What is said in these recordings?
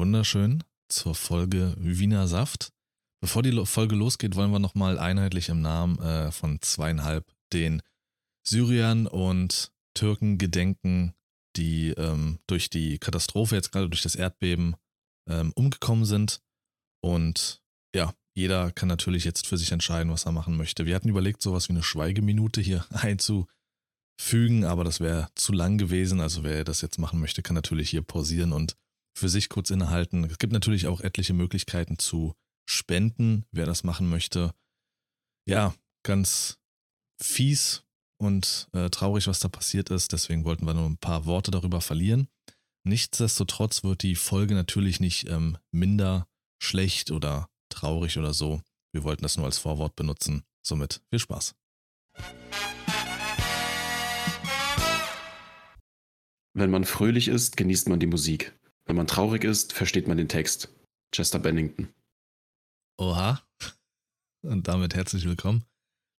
wunderschön zur Folge Wiener Saft. Bevor die Folge losgeht, wollen wir nochmal einheitlich im Namen äh, von zweieinhalb den Syriern und Türken gedenken, die ähm, durch die Katastrophe, jetzt gerade durch das Erdbeben, ähm, umgekommen sind. Und ja, jeder kann natürlich jetzt für sich entscheiden, was er machen möchte. Wir hatten überlegt, sowas wie eine Schweigeminute hier einzufügen, aber das wäre zu lang gewesen. Also wer das jetzt machen möchte, kann natürlich hier pausieren und für sich kurz innehalten. Es gibt natürlich auch etliche Möglichkeiten zu spenden, wer das machen möchte. Ja, ganz fies und äh, traurig, was da passiert ist. Deswegen wollten wir nur ein paar Worte darüber verlieren. Nichtsdestotrotz wird die Folge natürlich nicht ähm, minder schlecht oder traurig oder so. Wir wollten das nur als Vorwort benutzen. Somit viel Spaß. Wenn man fröhlich ist, genießt man die Musik. Wenn man traurig ist, versteht man den Text. Chester Bennington. Oha. Und damit herzlich willkommen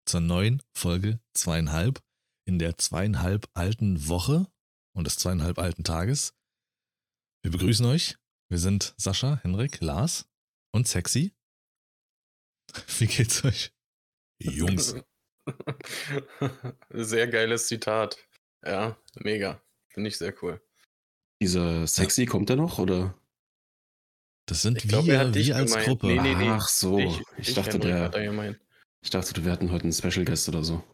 zur neuen Folge zweieinhalb in der zweieinhalb alten Woche und des zweieinhalb alten Tages. Wir begrüßen euch. Wir sind Sascha, Henrik, Lars und Sexy. Wie geht's euch? Jungs. Sehr geiles Zitat. Ja, mega. Finde ich sehr cool. Dieser Sexy, kommt er noch, oder? Das sind ich glaub, wir, wir als gemeint. Gruppe. Nee, nee, nee. Ach so, ich, ich, ich dachte, der. Ich dachte, wir hätten heute einen Special Guest oder so.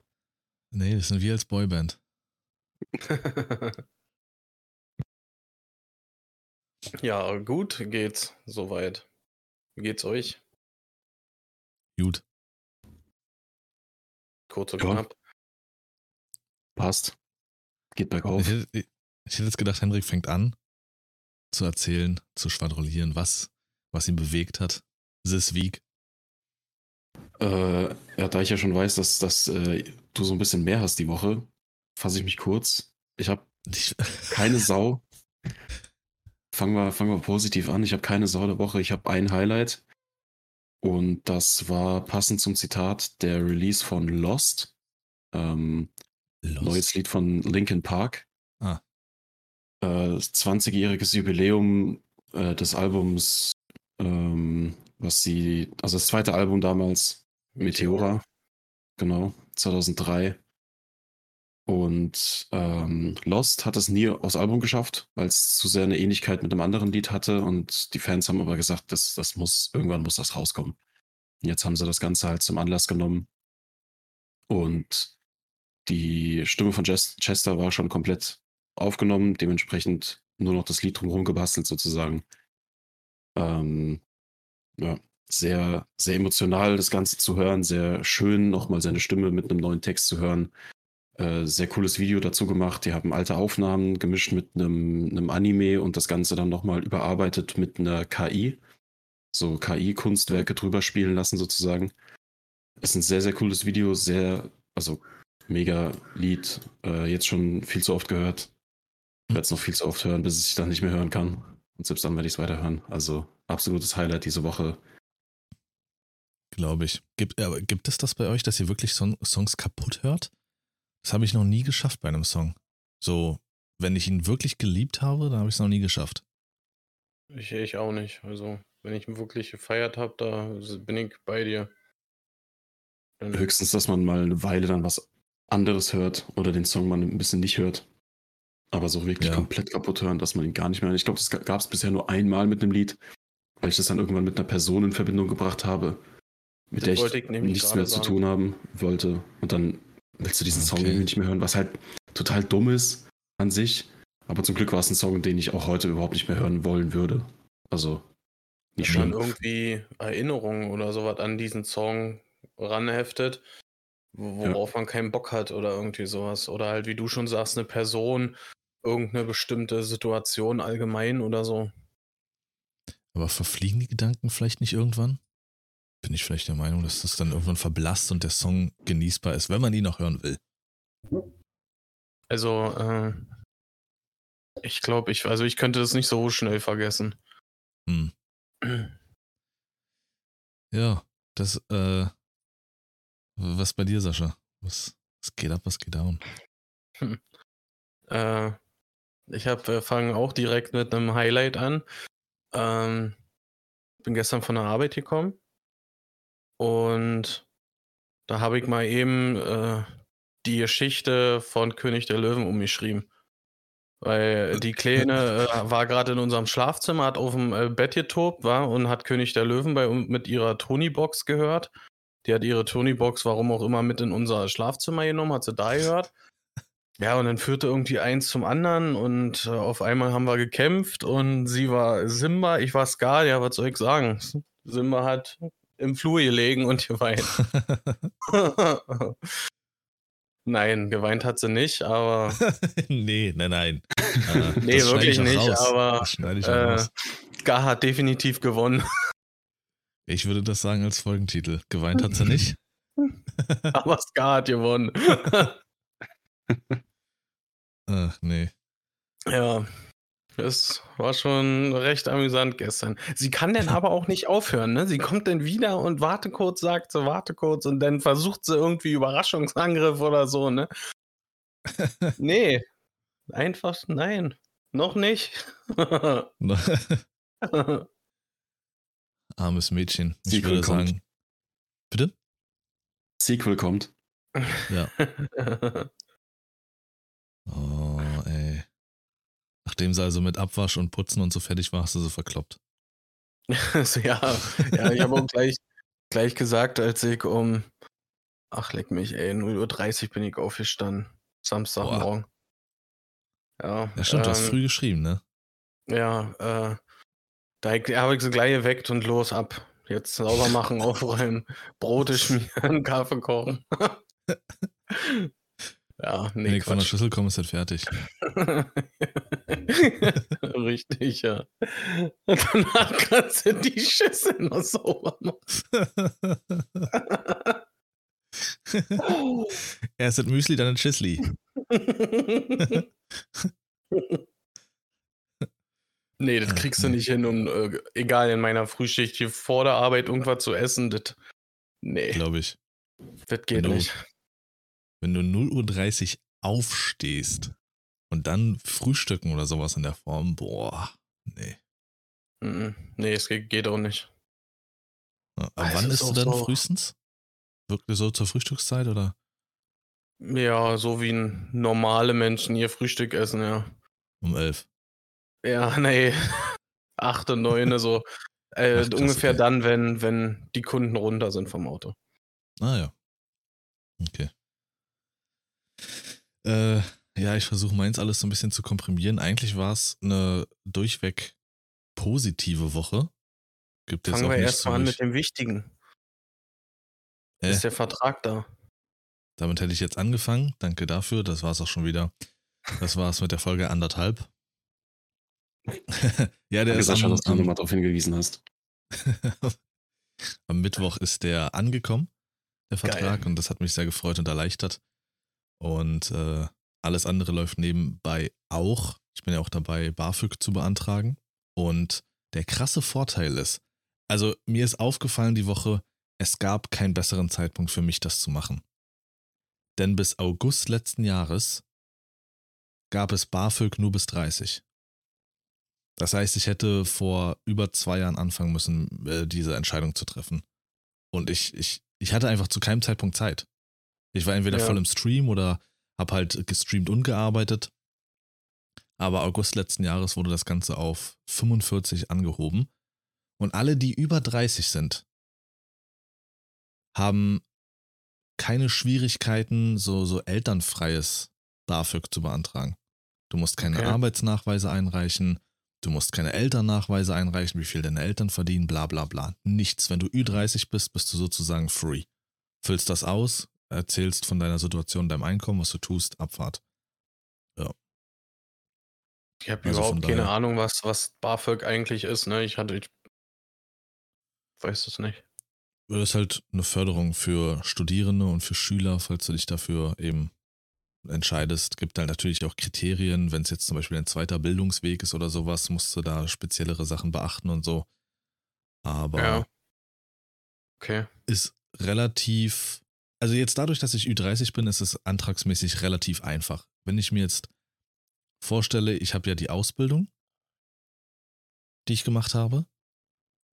Nee, das sind wir als Boyband. ja, gut geht's soweit. Wie geht's euch? Gut. Kurz und knapp. Passt. Geht bergauf. Ich ich, hätte jetzt gedacht, Henrik fängt an zu erzählen, zu schwadronieren, was, was ihn bewegt hat. This week. Äh, ja, da ich ja schon weiß, dass, dass äh, du so ein bisschen mehr hast die Woche, fasse ich mich kurz. Ich habe keine Sau. Fangen wir, fangen wir positiv an. Ich habe keine Sau der Woche. Ich habe ein Highlight. Und das war passend zum Zitat der Release von Lost. Ähm, Lost. Neues Lied von Linkin Park. Äh, 20-jähriges Jubiläum äh, des Albums, ähm, was sie, also das zweite Album damals, Meteora, genau, 2003. Und ähm, Lost hat es nie aufs Album geschafft, weil es zu sehr eine Ähnlichkeit mit einem anderen Lied hatte. Und die Fans haben aber gesagt, das, das muss, irgendwann muss das rauskommen. Und jetzt haben sie das Ganze halt zum Anlass genommen. Und die Stimme von Chester war schon komplett aufgenommen, dementsprechend nur noch das Lied drumherum gebastelt sozusagen. Ähm, ja, sehr, sehr emotional das Ganze zu hören, sehr schön nochmal seine Stimme mit einem neuen Text zu hören. Äh, sehr cooles Video dazu gemacht. Die haben alte Aufnahmen gemischt mit einem, Anime und das Ganze dann nochmal überarbeitet mit einer KI. So KI-Kunstwerke drüber spielen lassen sozusagen. Es ist ein sehr, sehr cooles Video, sehr, also mega Lied. Äh, jetzt schon viel zu oft gehört. Ich werde es noch viel zu oft hören, bis ich dann nicht mehr hören kann. Und selbst dann werde ich es weiterhören. Also absolutes Highlight diese Woche glaube ich. Gibt, aber gibt es das bei euch, dass ihr wirklich Song, Songs kaputt hört? Das habe ich noch nie geschafft bei einem Song. So, wenn ich ihn wirklich geliebt habe, dann habe ich es noch nie geschafft. Ich, ich auch nicht. Also, wenn ich ihn wirklich gefeiert habe, da bin ich bei dir. Dann Höchstens, dass man mal eine Weile dann was anderes hört oder den Song mal ein bisschen nicht hört. Aber so wirklich ja. komplett kaputt hören, dass man ihn gar nicht mehr. Ich glaube, das gab es bisher nur einmal mit einem Lied, weil ich das dann irgendwann mit einer Person in Verbindung gebracht habe mit das der ich, ich nichts mehr sagen. zu tun haben wollte. Und dann willst du diesen Song okay. nicht mehr hören, was halt total dumm ist an sich. Aber zum Glück war es ein Song, den ich auch heute überhaupt nicht mehr hören wollen würde. Also nicht Wenn man irgendwie Erinnerungen oder sowas an diesen Song ranheftet, worauf ja. man keinen Bock hat oder irgendwie sowas. Oder halt, wie du schon sagst, eine Person, irgendeine bestimmte Situation allgemein oder so. Aber verfliegen die Gedanken vielleicht nicht irgendwann? bin ich vielleicht der Meinung, dass das dann irgendwann verblasst und der Song genießbar ist, wenn man ihn noch hören will. Also, äh, ich glaube, ich, also ich könnte das nicht so schnell vergessen. Hm. Ja, das, äh, was bei dir, Sascha? Was, was geht ab, was geht down? Hm. Äh, ich habe, wir fangen auch direkt mit einem Highlight an. Ähm, bin gestern von der Arbeit gekommen und da habe ich mal eben äh, die Geschichte von König der Löwen umgeschrieben. Weil die Kleine äh, war gerade in unserem Schlafzimmer, hat auf dem äh, Bett getobt, war und hat König der Löwen bei, mit ihrer Tony-Box gehört. Die hat ihre Tony-Box, warum auch immer, mit in unser Schlafzimmer genommen, hat sie da gehört. Ja, und dann führte irgendwie eins zum anderen und äh, auf einmal haben wir gekämpft und sie war Simba, ich war Scar, ja, was soll ich sagen? Simba hat im Flur gelegen und geweint. nein, geweint hat sie nicht, aber. nee, nein, nein. Äh, nee, wirklich nicht, raus. aber äh, Scar hat definitiv gewonnen. Ich würde das sagen als Folgentitel. Geweint hat sie nicht. aber Scar hat gewonnen. Ach, nee. Ja, es war schon recht amüsant gestern. Sie kann dann aber auch nicht aufhören, ne? Sie kommt dann wieder und warte kurz, sagt sie, warte kurz und dann versucht sie irgendwie Überraschungsangriff oder so, ne? nee. Einfach nein. Noch nicht. Armes Mädchen. Ich Sequel würde kommt. sagen. Bitte? Sequel kommt. Ja. Oh. Nachdem sie also mit Abwasch und Putzen und so fertig war, hast du sie verkloppt. so, ja, ja, ich habe auch gleich, gleich gesagt, als ich um, ach leck mich, ey, 0.30 Uhr bin ich aufgestanden. Samstagmorgen. Ja, Ja, stimmt, du hast ähm, früh geschrieben, ne? Ja, äh, da habe ich sie gleich geweckt und los ab. Jetzt sauber machen, aufräumen, Brote schmieren, Kaffee kochen. Ja, Wenn nee, ich von der. Schüssel komme, ist das fertig. Richtig, ja. Und danach kannst du die Schüssel noch sauber machen. Erst das Müsli, dann das Schissli. nee, das kriegst du nicht hin, um, äh, egal in meiner Frühschicht hier vor der Arbeit irgendwas zu essen. Das, nee, Glaube ich. das geht du- nicht. Wenn du 0.30 Uhr aufstehst und dann frühstücken oder sowas in der Form, boah, nee. Nee, es geht, auch nicht. Ah, Aber es wann ist isst du dann so- frühestens? Wirklich so zur Frühstückszeit oder? Ja, so wie normale Menschen ihr Frühstück essen, ja. Um 11. Ja, nee. Acht und neun, so. Äh, Ach, ungefähr okay. dann, wenn, wenn die Kunden runter sind vom Auto. Ah ja. Okay. Äh, ja, ich versuche meins alles so ein bisschen zu komprimieren. Eigentlich war es eine durchweg positive Woche. Gibt jetzt Fangen auch wir erstmal an mit dem Wichtigen. Äh. Ist der Vertrag da? Damit hätte ich jetzt angefangen. Danke dafür. Das war es auch schon wieder. Das war es mit der Folge anderthalb. ja, der Danke, ist Sascha, am, dass du nochmal darauf hingewiesen hast. am Mittwoch ist der angekommen, der Geil. Vertrag, und das hat mich sehr gefreut und erleichtert. Und äh, alles andere läuft nebenbei auch. Ich bin ja auch dabei, BAföG zu beantragen. Und der krasse Vorteil ist, also mir ist aufgefallen die Woche, es gab keinen besseren Zeitpunkt für mich, das zu machen. Denn bis August letzten Jahres gab es BAföG nur bis 30. Das heißt, ich hätte vor über zwei Jahren anfangen müssen, äh, diese Entscheidung zu treffen. Und ich, ich, ich hatte einfach zu keinem Zeitpunkt Zeit. Ich war entweder Ja. voll im Stream oder habe halt gestreamt und gearbeitet. Aber August letzten Jahres wurde das Ganze auf 45 angehoben. Und alle, die über 30 sind, haben keine Schwierigkeiten, so, so elternfreies BAföG zu beantragen. Du musst keine Okay. Arbeitsnachweise einreichen, du musst keine Elternnachweise einreichen, wie viel deine Eltern verdienen, bla bla bla. Nichts. Wenn du Ü30 bist, bist du sozusagen free. Füllst das aus, erzählst von deiner Situation, deinem Einkommen, was du tust, Abfahrt. Ich habe Also überhaupt keine Ahnung, was, was BAföG eigentlich ist, ne? Ich hatte. Ich weiß es nicht. Das ist halt eine Förderung für Studierende und für Schüler, falls du dich dafür eben entscheidest. Gibt halt natürlich auch Kriterien, wenn es jetzt zum Beispiel ein zweiter Bildungsweg ist oder sowas, musst du da speziellere Sachen beachten und so. Aber Ja. Okay. ist relativ, also jetzt dadurch, dass ich Ü30 bin, ist es antragsmäßig relativ einfach. Wenn ich mir jetzt vorstelle, ich habe ja die Ausbildung, die ich gemacht habe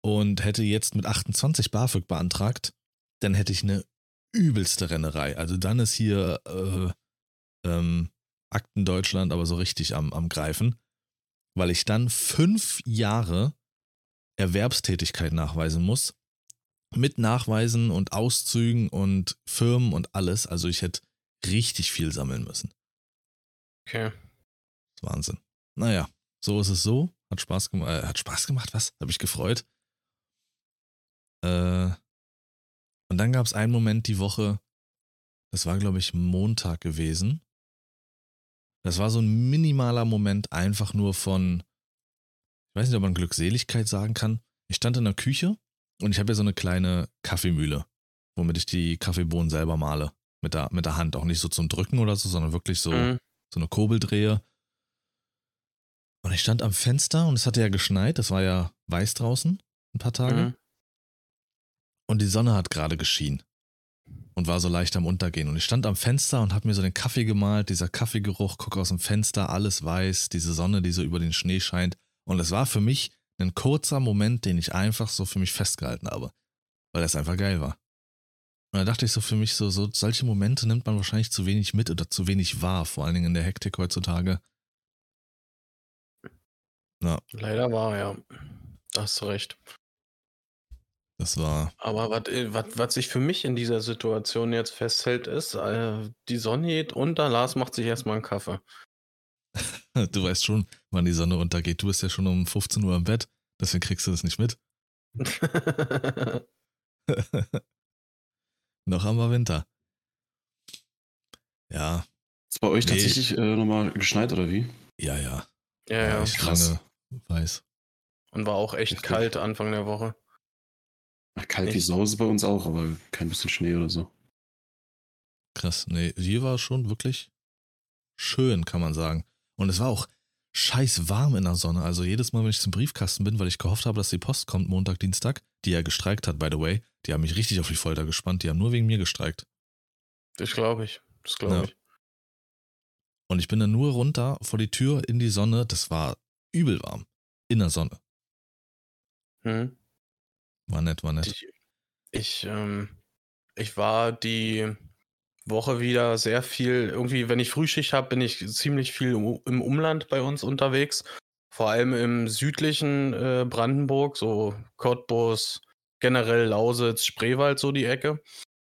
und hätte jetzt mit 28 BAföG beantragt, dann hätte ich eine übelste Rennerei. Also dann ist hier äh, ähm, Akten Deutschland aber so richtig am, am Greifen, weil ich dann fünf Jahre Erwerbstätigkeit nachweisen muss. Mit Nachweisen und Auszügen und Firmen und alles. Also ich hätte richtig viel sammeln müssen. Okay. Wahnsinn. Naja, so ist es so. Hat Spaß gemacht. Äh, hat Spaß gemacht, was? Hab ich gefreut. Äh, und dann gab es einen Moment die Woche, das war, glaube ich, Montag gewesen. Das war so ein minimaler Moment, einfach nur von, ich weiß nicht, ob man Glückseligkeit sagen kann. Ich stand in der Küche und ich habe ja so eine kleine Kaffeemühle, womit ich die Kaffeebohnen selber male. Mit der, mit der Hand. Auch nicht so zum Drücken oder so, sondern wirklich so, mhm. so eine Kurbel drehe. Und ich stand am Fenster und es hatte ja geschneit. Das war ja weiß draußen, ein paar Tage. Mhm. Und die Sonne hat gerade geschienen und war so leicht am Untergehen. Und ich stand am Fenster und habe mir so den Kaffee gemalt, dieser Kaffeegeruch, gucke aus dem Fenster, alles weiß, diese Sonne, die so über den Schnee scheint. Und es war für mich ein kurzer Moment, den ich einfach so für mich festgehalten habe, weil das einfach geil war. Und da dachte ich so für mich so, so solche Momente nimmt man wahrscheinlich zu wenig mit oder zu wenig wahr, vor allen Dingen in der Hektik heutzutage. Ja. Leider war, ja. Da hast du recht. Das war. Aber was, äh, sich für mich in dieser Situation jetzt festhält, ist, äh, die Sonne geht unter, Lars macht sich erstmal einen Kaffee. du weißt schon, wann die Sonne untergeht. Du bist ja schon um 15 Uhr im Bett, deswegen kriegst du das nicht mit. Noch haben wir Winter. Ja. Ist bei euch nee. tatsächlich äh, nochmal geschneit oder wie? Ja, ja. Ja, ja. Ich lange weiß. Und war auch echt Richtig. kalt Anfang der Woche. Kalt wie Sau ist bei uns auch, aber kein bisschen Schnee oder so. Krass, nee, hier war schon wirklich schön, kann man sagen. Und es war auch scheiß warm in der Sonne. Also jedes Mal, wenn ich zum Briefkasten bin, weil ich gehofft habe, dass die Post kommt Montag, Dienstag, die ja gestreikt hat, by the way, die haben mich richtig auf die Folter gespannt. Die haben nur wegen mir gestreikt. Das glaube ich. Das glaube ja. ich. Und ich bin dann nur runter vor die Tür in die Sonne. Das war übel warm. In der Sonne. Hm. War nett, war nett. Ich, ich, ähm, ich war die Woche wieder sehr viel, irgendwie, wenn ich Frühschicht habe, bin ich ziemlich viel im Umland bei uns unterwegs. Vor allem im südlichen äh, Brandenburg, so Cottbus, generell Lausitz, Spreewald, so die Ecke.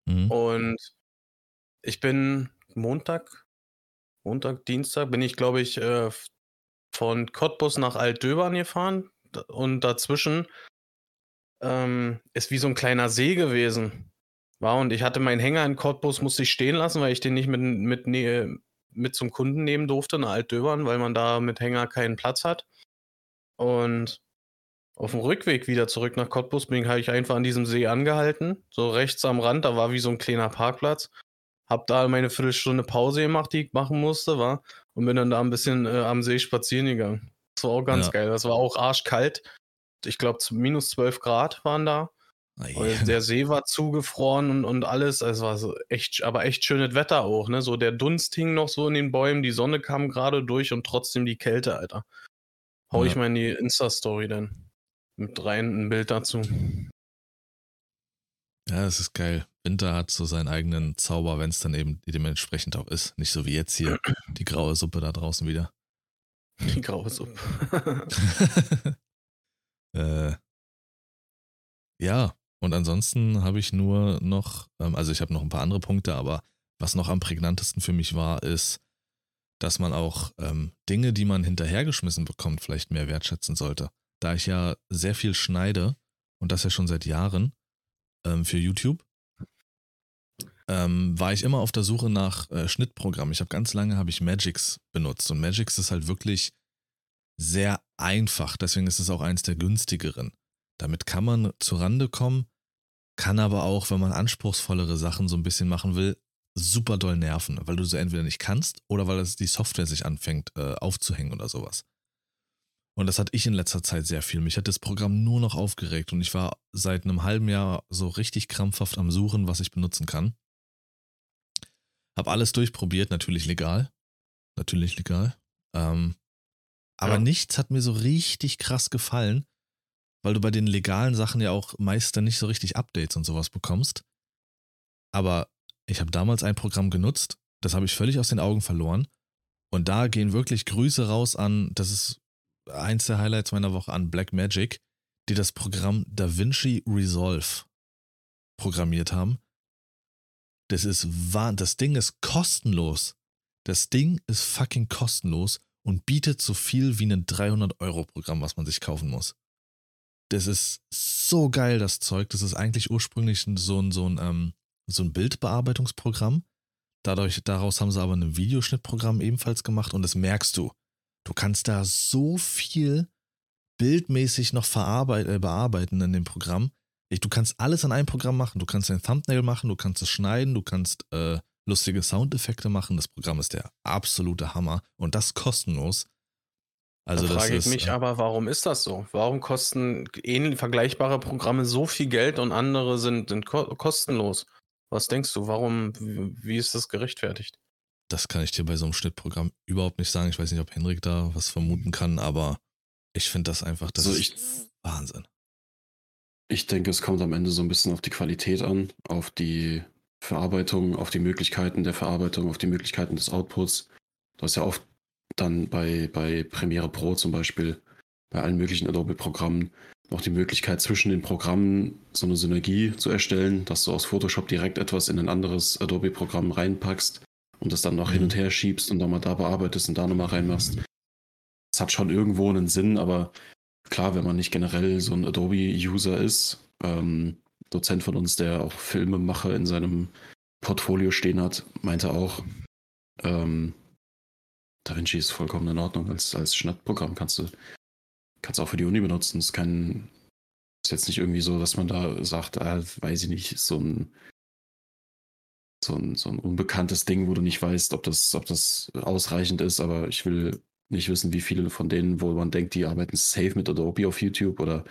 Mhm. Und ich bin Montag, Montag, Dienstag, bin ich, glaube ich, äh, von Cottbus nach Altdöbern gefahren. Und dazwischen ähm, ist wie so ein kleiner See gewesen. War und ich hatte meinen Hänger in Cottbus, musste ich stehen lassen, weil ich den nicht mit, mit, mit zum Kunden nehmen durfte, in Altdöbern, weil man da mit Hänger keinen Platz hat. Und auf dem Rückweg wieder zurück nach Cottbus bin ich einfach an diesem See angehalten, so rechts am Rand, da war wie so ein kleiner Parkplatz. Hab da meine Viertelstunde Pause gemacht, die ich machen musste, war, und bin dann da ein bisschen äh, am See spazieren gegangen. Das war auch ganz ja. geil. Das war auch arschkalt ich glaube, minus 12 Grad waren da. Yeah. Der See war zugefroren und, und alles. Es war so echt, aber echt schönes Wetter auch, ne? So der Dunst hing noch so in den Bäumen, die Sonne kam gerade durch und trotzdem die Kälte, Alter. Hau ja. ich mal in die Insta-Story dann. Mit rein ein Bild dazu. Ja, das ist geil. Winter hat so seinen eigenen Zauber, wenn es dann eben dementsprechend auch ist. Nicht so wie jetzt hier die graue Suppe da draußen wieder. Die graue Suppe. Äh, ja, und ansonsten habe ich nur noch, ähm, also ich habe noch ein paar andere Punkte, aber was noch am prägnantesten für mich war, ist, dass man auch ähm, Dinge, die man hinterhergeschmissen bekommt, vielleicht mehr wertschätzen sollte. Da ich ja sehr viel schneide und das ja schon seit Jahren ähm, für YouTube, ähm, war ich immer auf der Suche nach äh, Schnittprogrammen. Ich habe ganz lange habe ich Magix benutzt und Magix ist halt wirklich sehr einfach. Deswegen ist es auch eins der günstigeren. Damit kann man zur Rande kommen, kann aber auch, wenn man anspruchsvollere Sachen so ein bisschen machen will, super doll nerven, weil du so entweder nicht kannst oder weil es die Software sich anfängt äh, aufzuhängen oder sowas. Und das hatte ich in letzter Zeit sehr viel. Mich hat das Programm nur noch aufgeregt und ich war seit einem halben Jahr so richtig krampfhaft am Suchen, was ich benutzen kann. Hab alles durchprobiert, natürlich legal. Natürlich legal. Ähm, Aber ja. nichts hat mir so richtig krass gefallen, weil du bei den legalen Sachen ja auch meist dann nicht so richtig Updates und sowas bekommst. Aber ich habe damals ein Programm genutzt, das habe ich völlig aus den Augen verloren. Und da gehen wirklich Grüße raus an, das ist eins der Highlights meiner Woche an Black Magic, die das Programm DaVinci Resolve programmiert haben. Das ist wahr, das Ding ist kostenlos. Das Ding ist fucking kostenlos und bietet so viel wie ein 300-Euro-Programm, was man sich kaufen muss. Das ist so geil, das Zeug. Das ist eigentlich ursprünglich so ein, so ein, ähm, so ein Bildbearbeitungsprogramm. Dadurch, daraus haben sie aber ein Videoschnittprogramm ebenfalls gemacht und das merkst du. Du kannst da so viel bildmäßig noch äh, bearbeiten in dem Programm. Ich, du kannst alles in einem Programm machen. Du kannst ein Thumbnail machen, du kannst es schneiden, du kannst äh, lustige Soundeffekte machen. Das Programm ist der absolute Hammer und das kostenlos. Also da frage ich mich äh, aber, warum ist das so? Warum kosten ähnlich vergleichbare Programme so viel Geld und andere sind, sind ko kostenlos? Was denkst du, warum, wie ist das gerechtfertigt? Das kann ich dir bei so einem Schnittprogramm überhaupt nicht sagen. Ich weiß nicht, ob Henrik da was vermuten kann, aber ich finde das einfach, das also ich, ist Wahnsinn. Ich denke, es kommt am Ende so ein bisschen auf die Qualität an, auf die Verarbeitung, auf die Möglichkeiten der Verarbeitung, auf die Möglichkeiten des Outputs. Du hast ja oft dann bei, bei Premiere Pro zum Beispiel, bei allen möglichen Adobe-Programmen, noch die Möglichkeit zwischen den Programmen so eine Synergie zu erstellen, dass du aus Photoshop direkt etwas in ein anderes Adobe-Programm reinpackst und das dann noch mhm. hin und her schiebst und nochmal da bearbeitest und da nochmal reinmachst. Das hat schon irgendwo einen Sinn, aber klar, wenn man nicht generell so ein Adobe-User ist, ähm, Dozent von uns, der auch Filmemacher in seinem Portfolio stehen hat, meinte auch, ähm, DaVinci ist vollkommen in Ordnung. Als, als Schnittprogramm kannst du, kannst auch für die Uni benutzen. Es ist jetzt nicht irgendwie so, dass man da sagt, ah, weiß ich nicht, so ein, so ein, so ein unbekanntes Ding, wo du nicht weißt, ob das, ob das ausreichend ist, aber ich will nicht wissen, wie viele von denen, wo man denkt, die arbeiten safe mit Adobe auf YouTube oder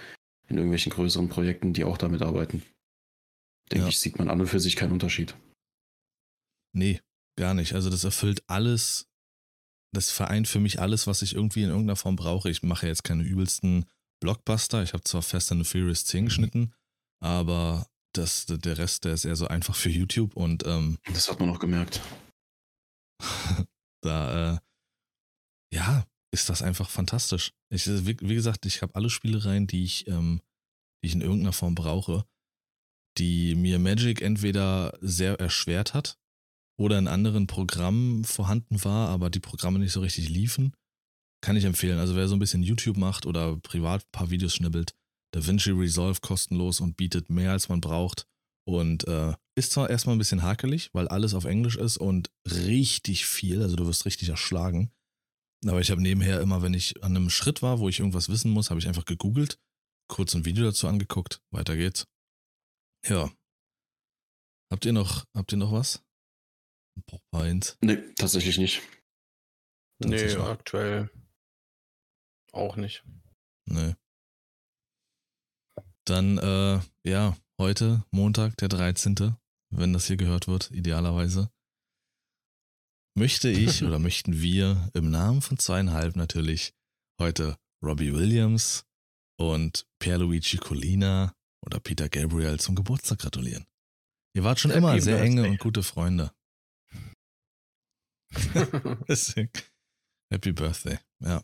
in irgendwelchen größeren Projekten, die auch damit arbeiten. Denke ja. ich, sieht man an und für sich keinen Unterschied. Nee, gar nicht. Also das erfüllt alles das vereint für mich alles, was ich irgendwie in irgendeiner Form brauche. Ich mache jetzt keine übelsten Blockbuster. Ich habe zwar Fast and the Furious 10 geschnitten, aber das, der Rest, der ist eher so einfach für YouTube und ähm, das hat man auch gemerkt. da, äh, ja, ist das einfach fantastisch. Ich, wie, wie gesagt, ich habe alle Spielereien, die ich, ähm, die ich in irgendeiner Form brauche, die mir Magic entweder sehr erschwert hat, oder in anderen Programmen vorhanden war, aber die Programme nicht so richtig liefen, kann ich empfehlen. Also wer so ein bisschen YouTube macht oder privat ein paar Videos schnibbelt, DaVinci Resolve kostenlos und bietet mehr als man braucht und äh, ist zwar erstmal ein bisschen hakelig, weil alles auf Englisch ist und richtig viel, also du wirst richtig erschlagen. Aber ich habe nebenher immer, wenn ich an einem Schritt war, wo ich irgendwas wissen muss, habe ich einfach gegoogelt, kurz ein Video dazu angeguckt, weiter geht's. Ja. Habt ihr noch, habt ihr noch was? Brauchbar eins. Nee, tatsächlich nicht. Nee, aktuell auch nicht. Nee. Dann, äh, ja, heute, Montag, der 13., wenn das hier gehört wird, idealerweise, möchte ich oder möchten wir im Namen von zweieinhalb natürlich heute Robbie Williams und Pierluigi Colina oder Peter Gabriel zum Geburtstag gratulieren. Ihr wart schon Happy immer sehr enge und gute Freunde. Happy Birthday. Ja.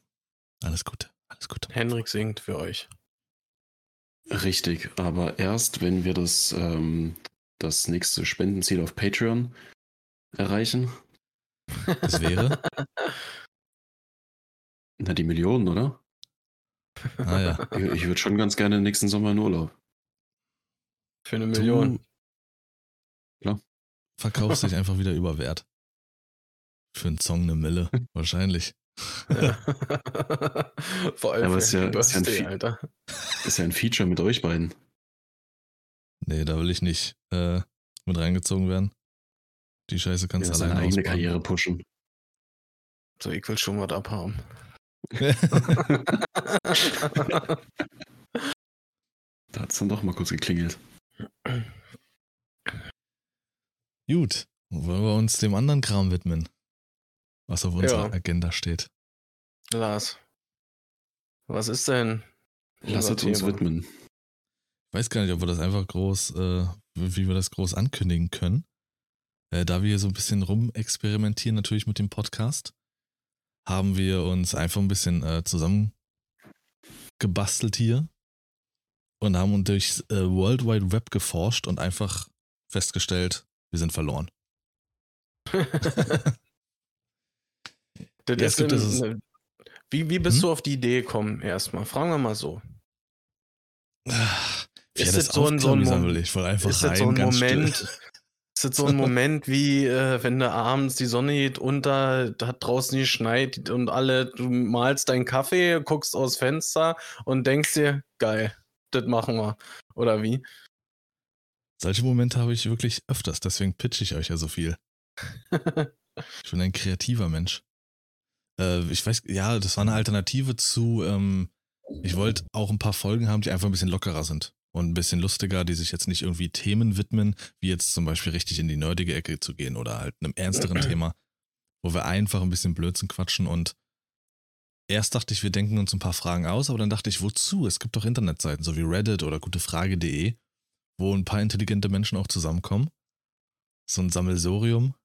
Alles Gute. Alles Gute. Henrik singt für euch. Richtig, aber erst, wenn wir das, ähm, das nächste Spendenziel auf Patreon erreichen. Das wäre? Na, die Millionen, oder? Ah ja. Ich, ich würde schon ganz gerne nächsten Sommer in Urlaub. Für eine Million. Klar. Verkaufst dich einfach wieder über Wert. Für einen Song eine Mille, wahrscheinlich. Ja. Vor allem ja, für ja, ist ja Alter. Ist ja ein Feature mit euch beiden. Nee, da will ich nicht äh, mit reingezogen werden. Die Scheiße kannst du ja, alleine eigene Karriere pushen. So, ich will schon was abhaben. da hat es dann doch mal kurz geklingelt. Gut, wollen wir uns dem anderen Kram widmen? Was auf unserer ja. Agenda steht. Lars, Was ist denn? Lasset uns widmen. Ich weiß gar nicht, ob wir das einfach groß, äh, wie wir das groß ankündigen können. Äh, da wir so ein bisschen rumexperimentieren, natürlich mit dem Podcast, haben wir uns einfach ein bisschen äh, zusammen gebastelt hier und haben durchs äh, World Wide Web geforscht und einfach festgestellt, wir sind verloren. das ja, ist ein, wie, wie bist hm? du auf die Idee gekommen, erstmal? Fragen wir mal so. Ach, ist das so ein, so ein, ist rein, so ein Moment, ist das so ein Moment wie, äh, wenn du abends die Sonne geht unter, hat draußen geschneit und alle, du malst deinen Kaffee, guckst aus Fenster und denkst dir, geil, das machen wir. Oder wie? Solche Momente habe ich wirklich öfters, deswegen pitche ich euch ja so viel. ich bin ein kreativer Mensch. Äh, ich weiß, ja, das war eine Alternative zu, ähm, ich wollte auch ein paar Folgen haben, die einfach ein bisschen lockerer sind und ein bisschen lustiger, die sich jetzt nicht irgendwie Themen widmen, wie jetzt zum Beispiel richtig in die nerdige Ecke zu gehen oder halt einem ernsteren Thema, wo wir einfach ein bisschen Blödsinn quatschen und erst dachte ich, wir denken uns ein paar Fragen aus, aber dann dachte ich, wozu? Es gibt doch Internetseiten, so wie Reddit oder gutefrage.de, wo ein paar intelligente Menschen auch zusammenkommen. So ein Sammelsorium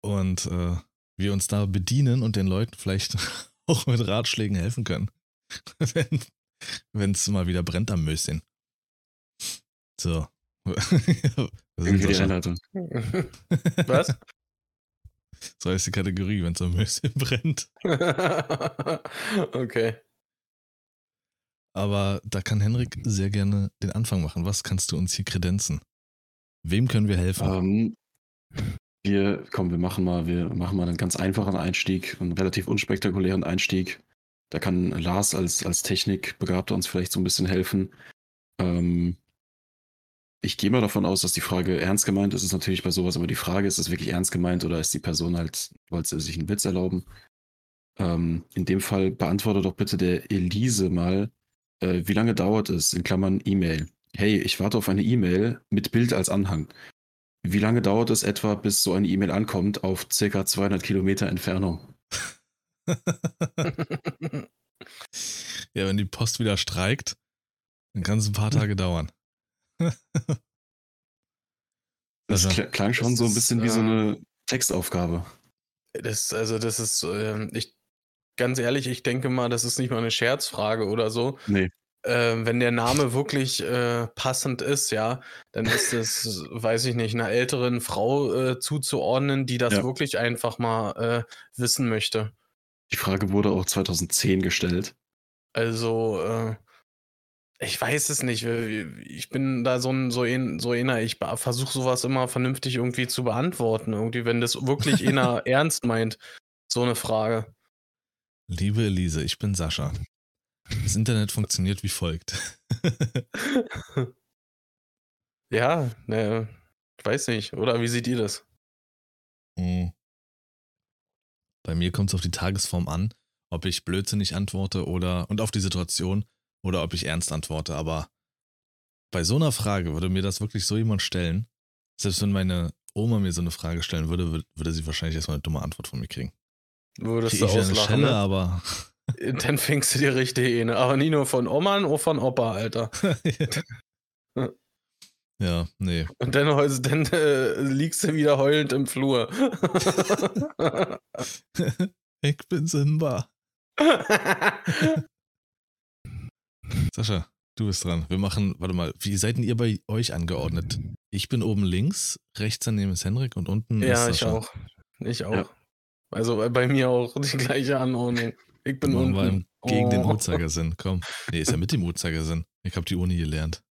und äh, wir uns da bedienen und den Leuten vielleicht auch mit Ratschlägen helfen können. Wenn es mal wieder brennt am Möschen. So. Irgendwie die Einleitung. Was? So heißt die Kategorie, wenn es am Möschen brennt. okay. Aber da kann Henrik sehr gerne den Anfang machen. Was kannst du uns hier kredenzen? Wem können wir helfen? Um, ähm, wir, komm, wir machen mal, wir machen mal einen ganz einfachen Einstieg, einen relativ unspektakulären Einstieg. Da kann Lars als, als Technikbegabter uns vielleicht so ein bisschen helfen. Ähm, ich gehe mal davon aus, dass die Frage ernst gemeint ist. Ist natürlich bei sowas immer die Frage, ist es wirklich ernst gemeint oder ist die Person halt, wollte sich einen Witz erlauben? Ähm, in dem Fall beantworte doch bitte der Elise mal, äh, wie lange dauert es, in Klammern E-Mail. Hey, ich warte auf eine E-Mail mit Bild als Anhang. Wie lange dauert es etwa, bis so eine E-Mail ankommt auf circa 200 Kilometer Entfernung? ja, wenn die Post wieder streikt, dann kann es ein paar Tage dauern. das also, klang schon das so ein bisschen ist, wie so eine Textaufgabe. Das, also, das ist, äh, ich, ganz ehrlich, ich denke mal, das ist nicht mal eine Scherzfrage oder so. Nee äh, wenn der Name wirklich äh, passend ist, ja, dann ist es, weiß ich nicht, einer älteren Frau äh, zuzuordnen, die das ja. wirklich einfach mal äh, wissen möchte. Die Frage wurde auch 2010 gestellt. Also, äh, ich weiß es nicht. Ich bin da so ein so, ein, so einer, ich versuche sowas immer vernünftig irgendwie zu beantworten. Irgendwie, wenn das wirklich einer ernst meint, so eine Frage. Liebe Elise, ich bin Sascha. Das Internet funktioniert wie folgt. ja, ne, ich weiß nicht. Oder wie seht ihr das? Hm. Bei mir kommt es auf die Tagesform an, ob ich blödsinnig antworte oder und auf die Situation oder ob ich ernst antworte. Aber bei so einer Frage würde mir das wirklich so jemand stellen, selbst wenn meine Oma mir so eine Frage stellen würde, würde sie wahrscheinlich erstmal eine dumme Antwort von mir kriegen. Würdest du auslachen, eine Schelle, ne? aber dann fängst du dir richtig eine. Aber nie nur von Oman, auch von Opa, Alter. ja, nee. Und dann, dann äh, liegst du wieder heulend im Flur. ich bin Simba. Sascha, du bist dran. Wir machen, warte mal, wie seid denn ihr bei euch angeordnet? Ich bin oben links, rechts daneben ist Henrik und unten ja, ist Sascha. Ja, ich auch. Ich auch. Ja. Also bei mir auch die gleiche Anordnung. Ich bin unten. Wir im, gegen oh. den Uhrzeigersinn. Komm. Nee, ist ja mit dem Uhrzeigersinn. Ich habe die Uni gelernt.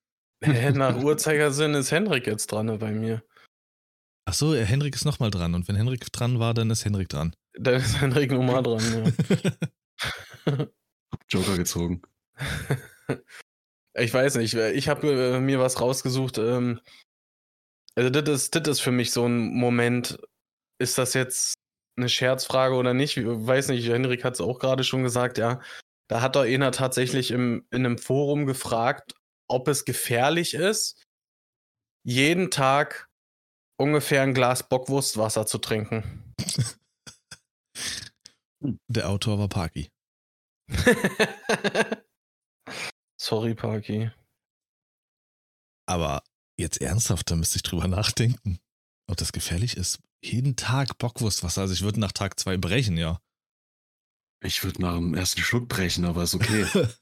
Hä, nach Uhrzeigersinn ist Henrik jetzt dran bei mir. Ach so, Henrik ist nochmal dran. Und wenn Henrik dran war, dann ist Henrik dran. Dann ist Henrik nochmal dran, ja. Joker gezogen. Ich weiß nicht. Ich habe äh, mir was rausgesucht. Ähm, also, das ist, das ist für mich so ein Moment. Ist das jetzt eine Scherzfrage oder nicht. Ich weiß nicht, Henrik hat es auch gerade schon gesagt, ja. Da hat doch einer tatsächlich im, in einem Forum gefragt, ob es gefährlich ist, jeden Tag ungefähr ein Glas Bockwurstwasser zu trinken. Der Autor war Parky. Sorry, Parky. Aber jetzt ernsthaft, da müsste ich drüber nachdenken, ob das gefährlich ist. Jeden Tag Bockwurstwasser, also ich würde nach Tag zwei brechen, ja. Ich würde nach dem ersten Schluck brechen, aber ist okay.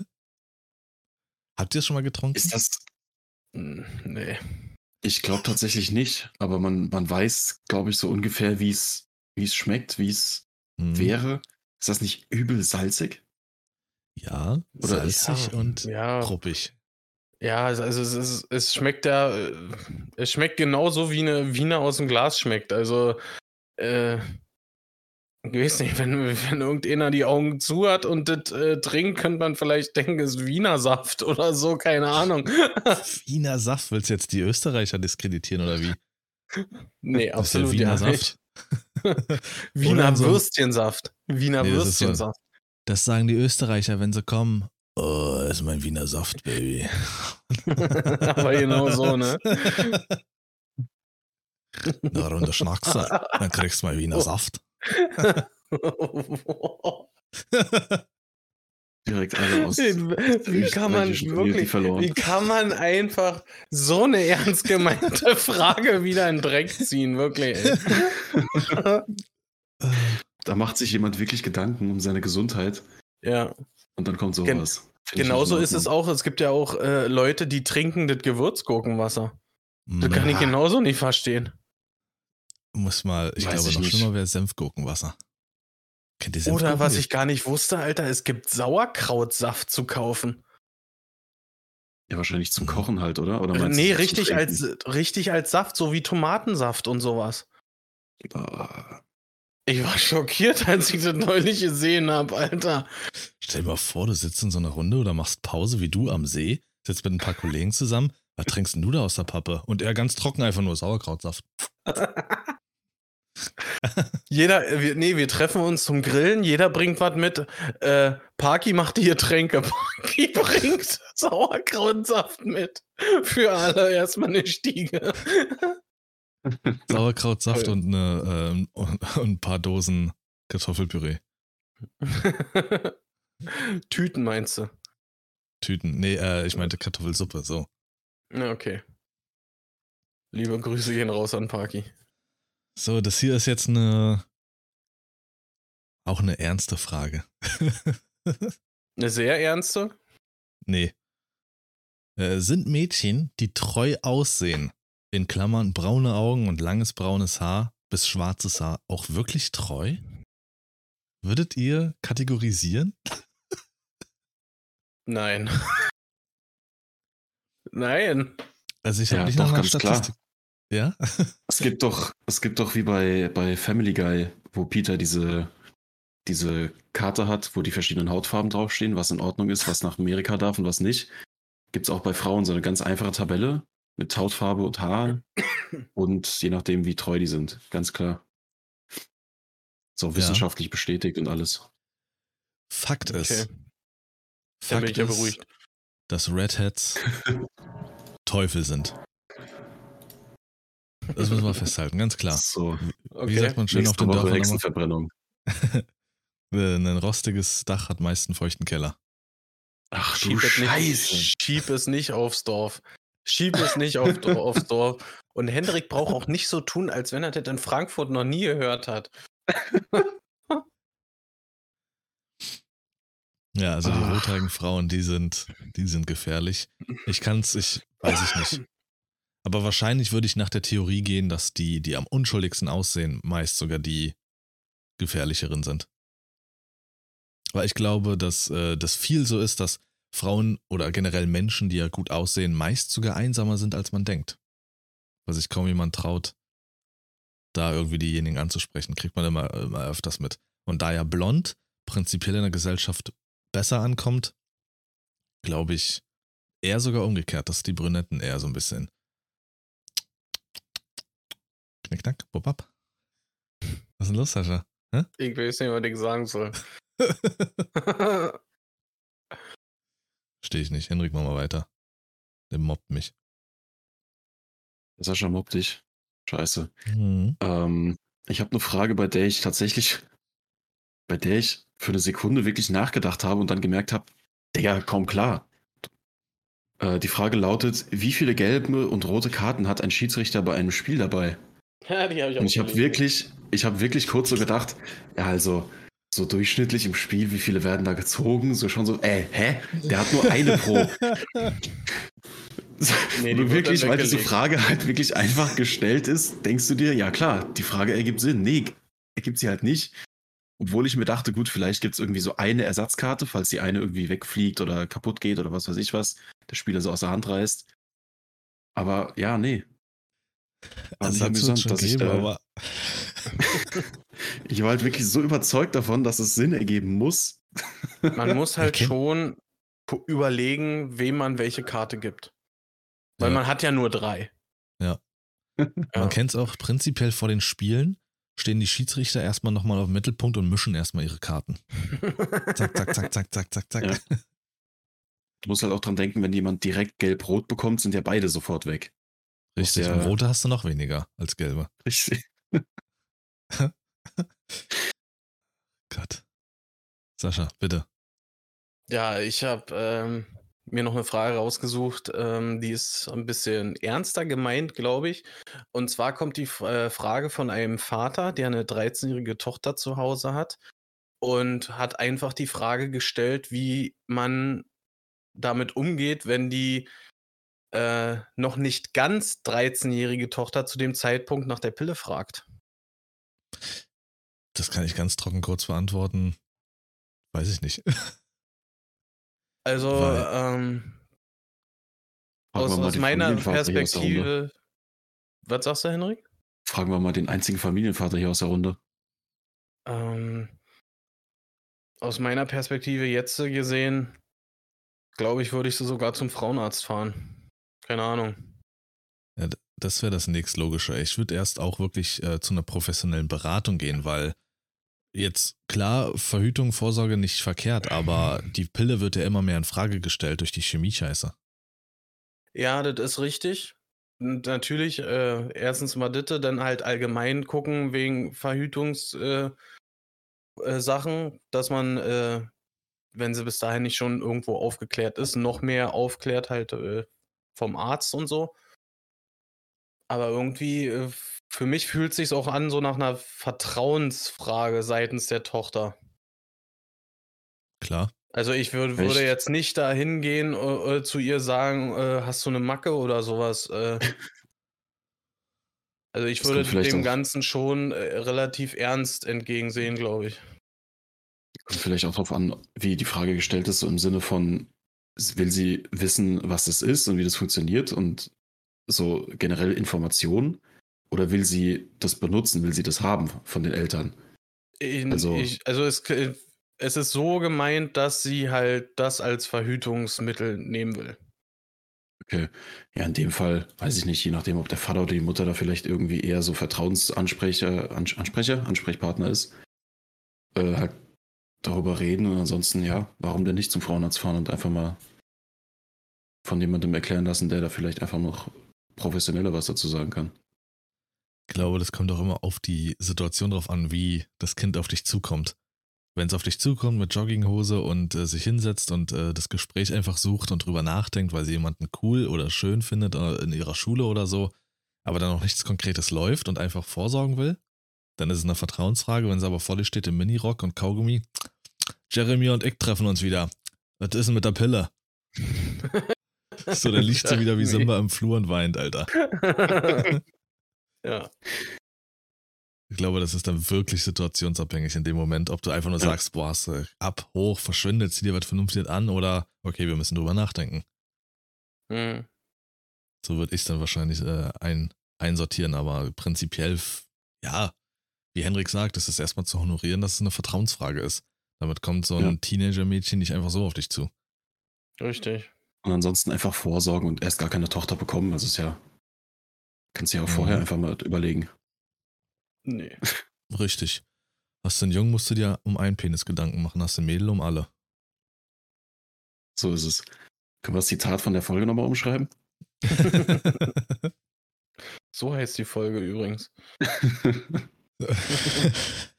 Habt ihr es schon mal getrunken? Ist das. Hm, nee. Ich glaube tatsächlich nicht, aber man, man weiß, glaube ich, so ungefähr, wie es schmeckt, wie es Hm. wäre. Ist das nicht übel salzig? Ja, Oder ist- salzig ja, und ja, ruppig. Ja, also es, es, es schmeckt ja, es schmeckt genauso wie eine Wiener aus dem Glas schmeckt. Also, äh, ich weiß nicht, wenn, wenn irgendeiner die Augen zu hat und das äh, trinkt, könnte man vielleicht denken, es ist Wiener Saft oder so, keine Ahnung. Wiener Saft, willst du jetzt die Österreicher diskreditieren oder wie? nee, Das ja absolut Wiener ja Saft. nicht. Wiener Würstchensaft. Wiener Nee, das ist so- Würstchensaft. Das sagen die Österreicher, wenn sie kommen. Oh, das ist mein Wiener Saft, Baby. Aber genau so, ne? Na, runter schnackst du, dann kriegst du mal Wiener Saft. Direkt alle aus. Wie kann man österreichischen Community wirklich, wie kann man einfach so eine ernst gemeinte Frage wieder in Dreck ziehen, wirklich. Da macht sich jemand wirklich Gedanken um seine Gesundheit Ja, und dann kommt Gen- sowas. Ich genauso ist es auch, es gibt ja auch äh, Leute, die trinken das Gewürzgurkenwasser. Das kann ich Na, genauso nicht verstehen. Muss mal, ich Weiß glaube, ich noch nicht. schlimmer wäre Senfgurkenwasser. Kennt ihr Oder Senfgurken was ich gar nicht wusste, Alter, es gibt Sauerkrautsaft zu kaufen. Ja, wahrscheinlich zum Mhm. Kochen halt, oder? oder Äh, meinst nee, richtig als, richtig als Saft, so wie Tomatensaft und sowas. Ah, Ich war schockiert, als ich das neulich gesehen habe, Alter. Stell dir mal vor, du sitzt in so einer Runde oder machst Pause wie du am See, sitzt mit ein paar Kollegen zusammen. Was trinkst denn du da aus der Pappe? Und er ganz trocken einfach nur Sauerkrautsaft. Jeder, wir, nee, wir treffen uns zum Grillen, jeder bringt was mit. Äh, Parky macht die Getränke. Parky bringt Sauerkrautsaft mit. Für alle erstmal eine Stiege. Sauerkrautsaft und, eine, ähm, und, und ein paar Dosen Kartoffelpüree. Tüten meinst du? Tüten. Nee, äh, ich meinte Kartoffelsuppe, so. Na, okay. Liebe Grüße gehen raus an Parky. So, das hier ist jetzt eine. Auch eine ernste Frage. Eine sehr ernste? nee. Äh, sind Mädchen, die treu aussehen, in Klammern braune Augen und langes braunes Haar bis schwarzes Haar, auch wirklich treu? Würdet ihr kategorisieren? Nein. Nein. Also ich habe Ja, nicht doch, nach ganz klar. Statistik. Ja? Es gibt doch, es gibt doch wie bei, bei Family Guy, wo Peter diese, diese Karte hat, wo die verschiedenen Hautfarben draufstehen, was in Ordnung ist, was nach Amerika darf und was nicht. Gibt es auch bei Frauen so eine ganz einfache Tabelle mit Hautfarbe und Haar und je nachdem, wie treu die sind. Ganz klar. So wissenschaftlich bestätigt und alles. Fakt ist, Okay. Fakt ich ja ist, beruhigt. dass Redheads Teufel sind. Das müssen wir festhalten, ganz klar. So, Wie sagt Okay. man schön auf nächste den Woche Dörfern? Hexenverbrennung. Äh, Ein rostiges Dach hat meist einen feuchten Keller. Ach du Schieb es, Scheiße. nicht, schieb es nicht aufs Dorf. Schieb es nicht auf, aufs Dorf. Und Hendrik braucht auch nicht so tun, als wenn er das in Frankfurt noch nie gehört hat. Ja, also die Ah. rothaarigen Frauen, die sind, die sind gefährlich. Ich kann's, ich weiß ich nicht. Aber wahrscheinlich würde ich nach der Theorie gehen, dass die, die am unschuldigsten aussehen, meist sogar die gefährlicheren sind. Weil ich glaube, dass äh, das viel so ist, dass Frauen oder generell Menschen, die ja gut aussehen, meist sogar einsamer sind, als man denkt. Weil sich kaum jemand traut, da irgendwie diejenigen anzusprechen, kriegt man immer, immer öfters mit. Und da ja blond prinzipiell in der Gesellschaft besser ankommt, glaube ich, eher sogar umgekehrt, dass die Brünetten eher so ein bisschen Knickknack, Bobab. Was ist denn los, Sascha? Ich weiß nicht, was ich sagen soll. Stehe ich nicht. Henrik, mach mal weiter. Der mobbt mich. Sascha mobbt dich. Scheiße. Mhm. Ähm, ich habe eine Frage, bei der ich tatsächlich, bei der ich für eine Sekunde wirklich nachgedacht habe und dann gemerkt habe, Digga, kaum klar. Äh, die Frage lautet, wie viele gelbe und rote Karten hat ein Schiedsrichter bei einem Spiel dabei? Ja, die habe ich auch Und ich habe wirklich, ich habe wirklich kurz so gedacht, ja, also so durchschnittlich im Spiel, wie viele werden da gezogen? So schon so, äh, hä? Der hat nur eine pro. nee, wirklich, weil diese Frage halt wirklich einfach gestellt ist, denkst du dir, ja klar, die Frage ergibt Sinn. Nee, ergibt sie halt nicht. Obwohl ich mir dachte, gut, vielleicht gibt es irgendwie so eine Ersatzkarte, falls die eine irgendwie wegfliegt oder kaputt geht oder was weiß ich was, der Spieler so aus der Hand reißt. Aber ja, nee. War das hat schon dass geben, ich, äh, aber ich war halt wirklich so überzeugt davon, dass es Sinn ergeben muss. Man muss halt okay. schon überlegen, wem man welche Karte gibt. Weil ja. man hat ja nur drei. Ja. ja. Man kennt es auch prinzipiell vor den Spielen stehen die Schiedsrichter erstmal nochmal auf dem Mittelpunkt und mischen erstmal ihre Karten. zack, zack, zack, zack, zack, zack, zack. Ja. Du musst halt auch dran denken, wenn jemand direkt gelb-rot bekommt, sind ja beide sofort weg. Richtig, und rote hast du noch weniger als gelbe. Richtig. Gott. Sascha, bitte. Ja, ich habe ähm, mir noch eine Frage rausgesucht, ähm, die ist ein bisschen ernster gemeint, glaube ich. Und zwar kommt die äh, Frage von einem Vater, der eine 13-jährige Tochter zu Hause hat und hat einfach die Frage gestellt, wie man damit umgeht, wenn die äh, noch nicht ganz 13-jährige Tochter zu dem Zeitpunkt nach der Pille fragt. Das kann ich ganz trocken kurz beantworten. Weiß ich nicht. Also, ähm, aus, aus meiner Perspektive. Was sagst du, Henrik? Fragen wir mal den einzigen Familienvater hier aus der Runde. Ähm, aus meiner Perspektive jetzt gesehen, glaube ich, würde ich sie sogar zum Frauenarzt fahren. Keine Ahnung. Ja, das wäre das nächstlogische. Ich würde erst auch wirklich äh, zu einer professionellen Beratung gehen, weil Jetzt klar, Verhütung, Vorsorge nicht verkehrt, aber die Pille wird ja immer mehr in Frage gestellt durch die Chemie-Scheiße. Ja, das ist richtig. Und natürlich, äh, erstens mal Ditte, dann halt allgemein gucken wegen Verhütungssachen, äh, äh, dass man, äh, wenn sie bis dahin nicht schon irgendwo aufgeklärt ist, noch mehr aufklärt halt äh, vom Arzt und so. Aber irgendwie äh, für mich fühlt es sich auch an, so nach einer Vertrauensfrage seitens der Tochter. Klar. Also ich würd, würde jetzt nicht da hingehen äh, äh, zu ihr sagen, äh, hast du eine Macke oder sowas. Äh. also ich das würde dem Ganzen schon äh, relativ ernst entgegensehen, glaube ich. Kommt vielleicht auch darauf an, wie die Frage gestellt ist, so im Sinne von, will sie wissen, was das ist und wie das funktioniert und so generell Informationen oder will sie das benutzen? Will sie das haben von den Eltern? In, also, ich, also es, es ist so gemeint, dass sie halt das als Verhütungsmittel nehmen will. Okay. Ja, in dem Fall weiß ich nicht, je nachdem, ob der Vater oder die Mutter da vielleicht irgendwie eher so Vertrauensansprecher, Ansprecher, Ansprechpartner ist, äh, halt darüber reden und ansonsten, ja, warum denn nicht zum Frauenarzt fahren und einfach mal von jemandem erklären lassen, der da vielleicht einfach noch professioneller was dazu sagen kann. Ich glaube, das kommt auch immer auf die Situation drauf an, wie das Kind auf dich zukommt. Wenn es auf dich zukommt mit Jogginghose und äh, sich hinsetzt und äh, das Gespräch einfach sucht und drüber nachdenkt, weil sie jemanden cool oder schön findet äh, in ihrer Schule oder so, aber dann noch nichts Konkretes läuft und einfach vorsorgen will, dann ist es eine Vertrauensfrage. Wenn sie aber vor dir steht im Minirock und Kaugummi, Jeremy und ich treffen uns wieder. Was ist denn mit der Pille? so, dann liegt sie wieder wie Simba im Flur und weint, Alter. Ja. Ich glaube, das ist dann wirklich situationsabhängig in dem Moment, ob du einfach nur ja. sagst, boah, hast du ab, hoch, verschwindet, zieh dir was vernünftig an oder okay, wir müssen drüber nachdenken. Mhm. So würde ich es dann wahrscheinlich äh, ein, einsortieren, aber prinzipiell, ja, wie Henrik sagt, ist es erstmal zu honorieren, dass es eine Vertrauensfrage ist. Damit kommt so ein ja. Teenager-Mädchen nicht einfach so auf dich zu. Richtig. Und ansonsten einfach vorsorgen und erst gar keine Tochter bekommen. Das ist ja Kannst du ja auch vorher mhm. einfach mal überlegen. Nee. Richtig. Hast du einen Jungen, musst du dir um einen Penis Gedanken machen, hast du ein Mädel um alle. So ist es. Können wir das Zitat von der Folge nochmal umschreiben? so heißt die Folge übrigens.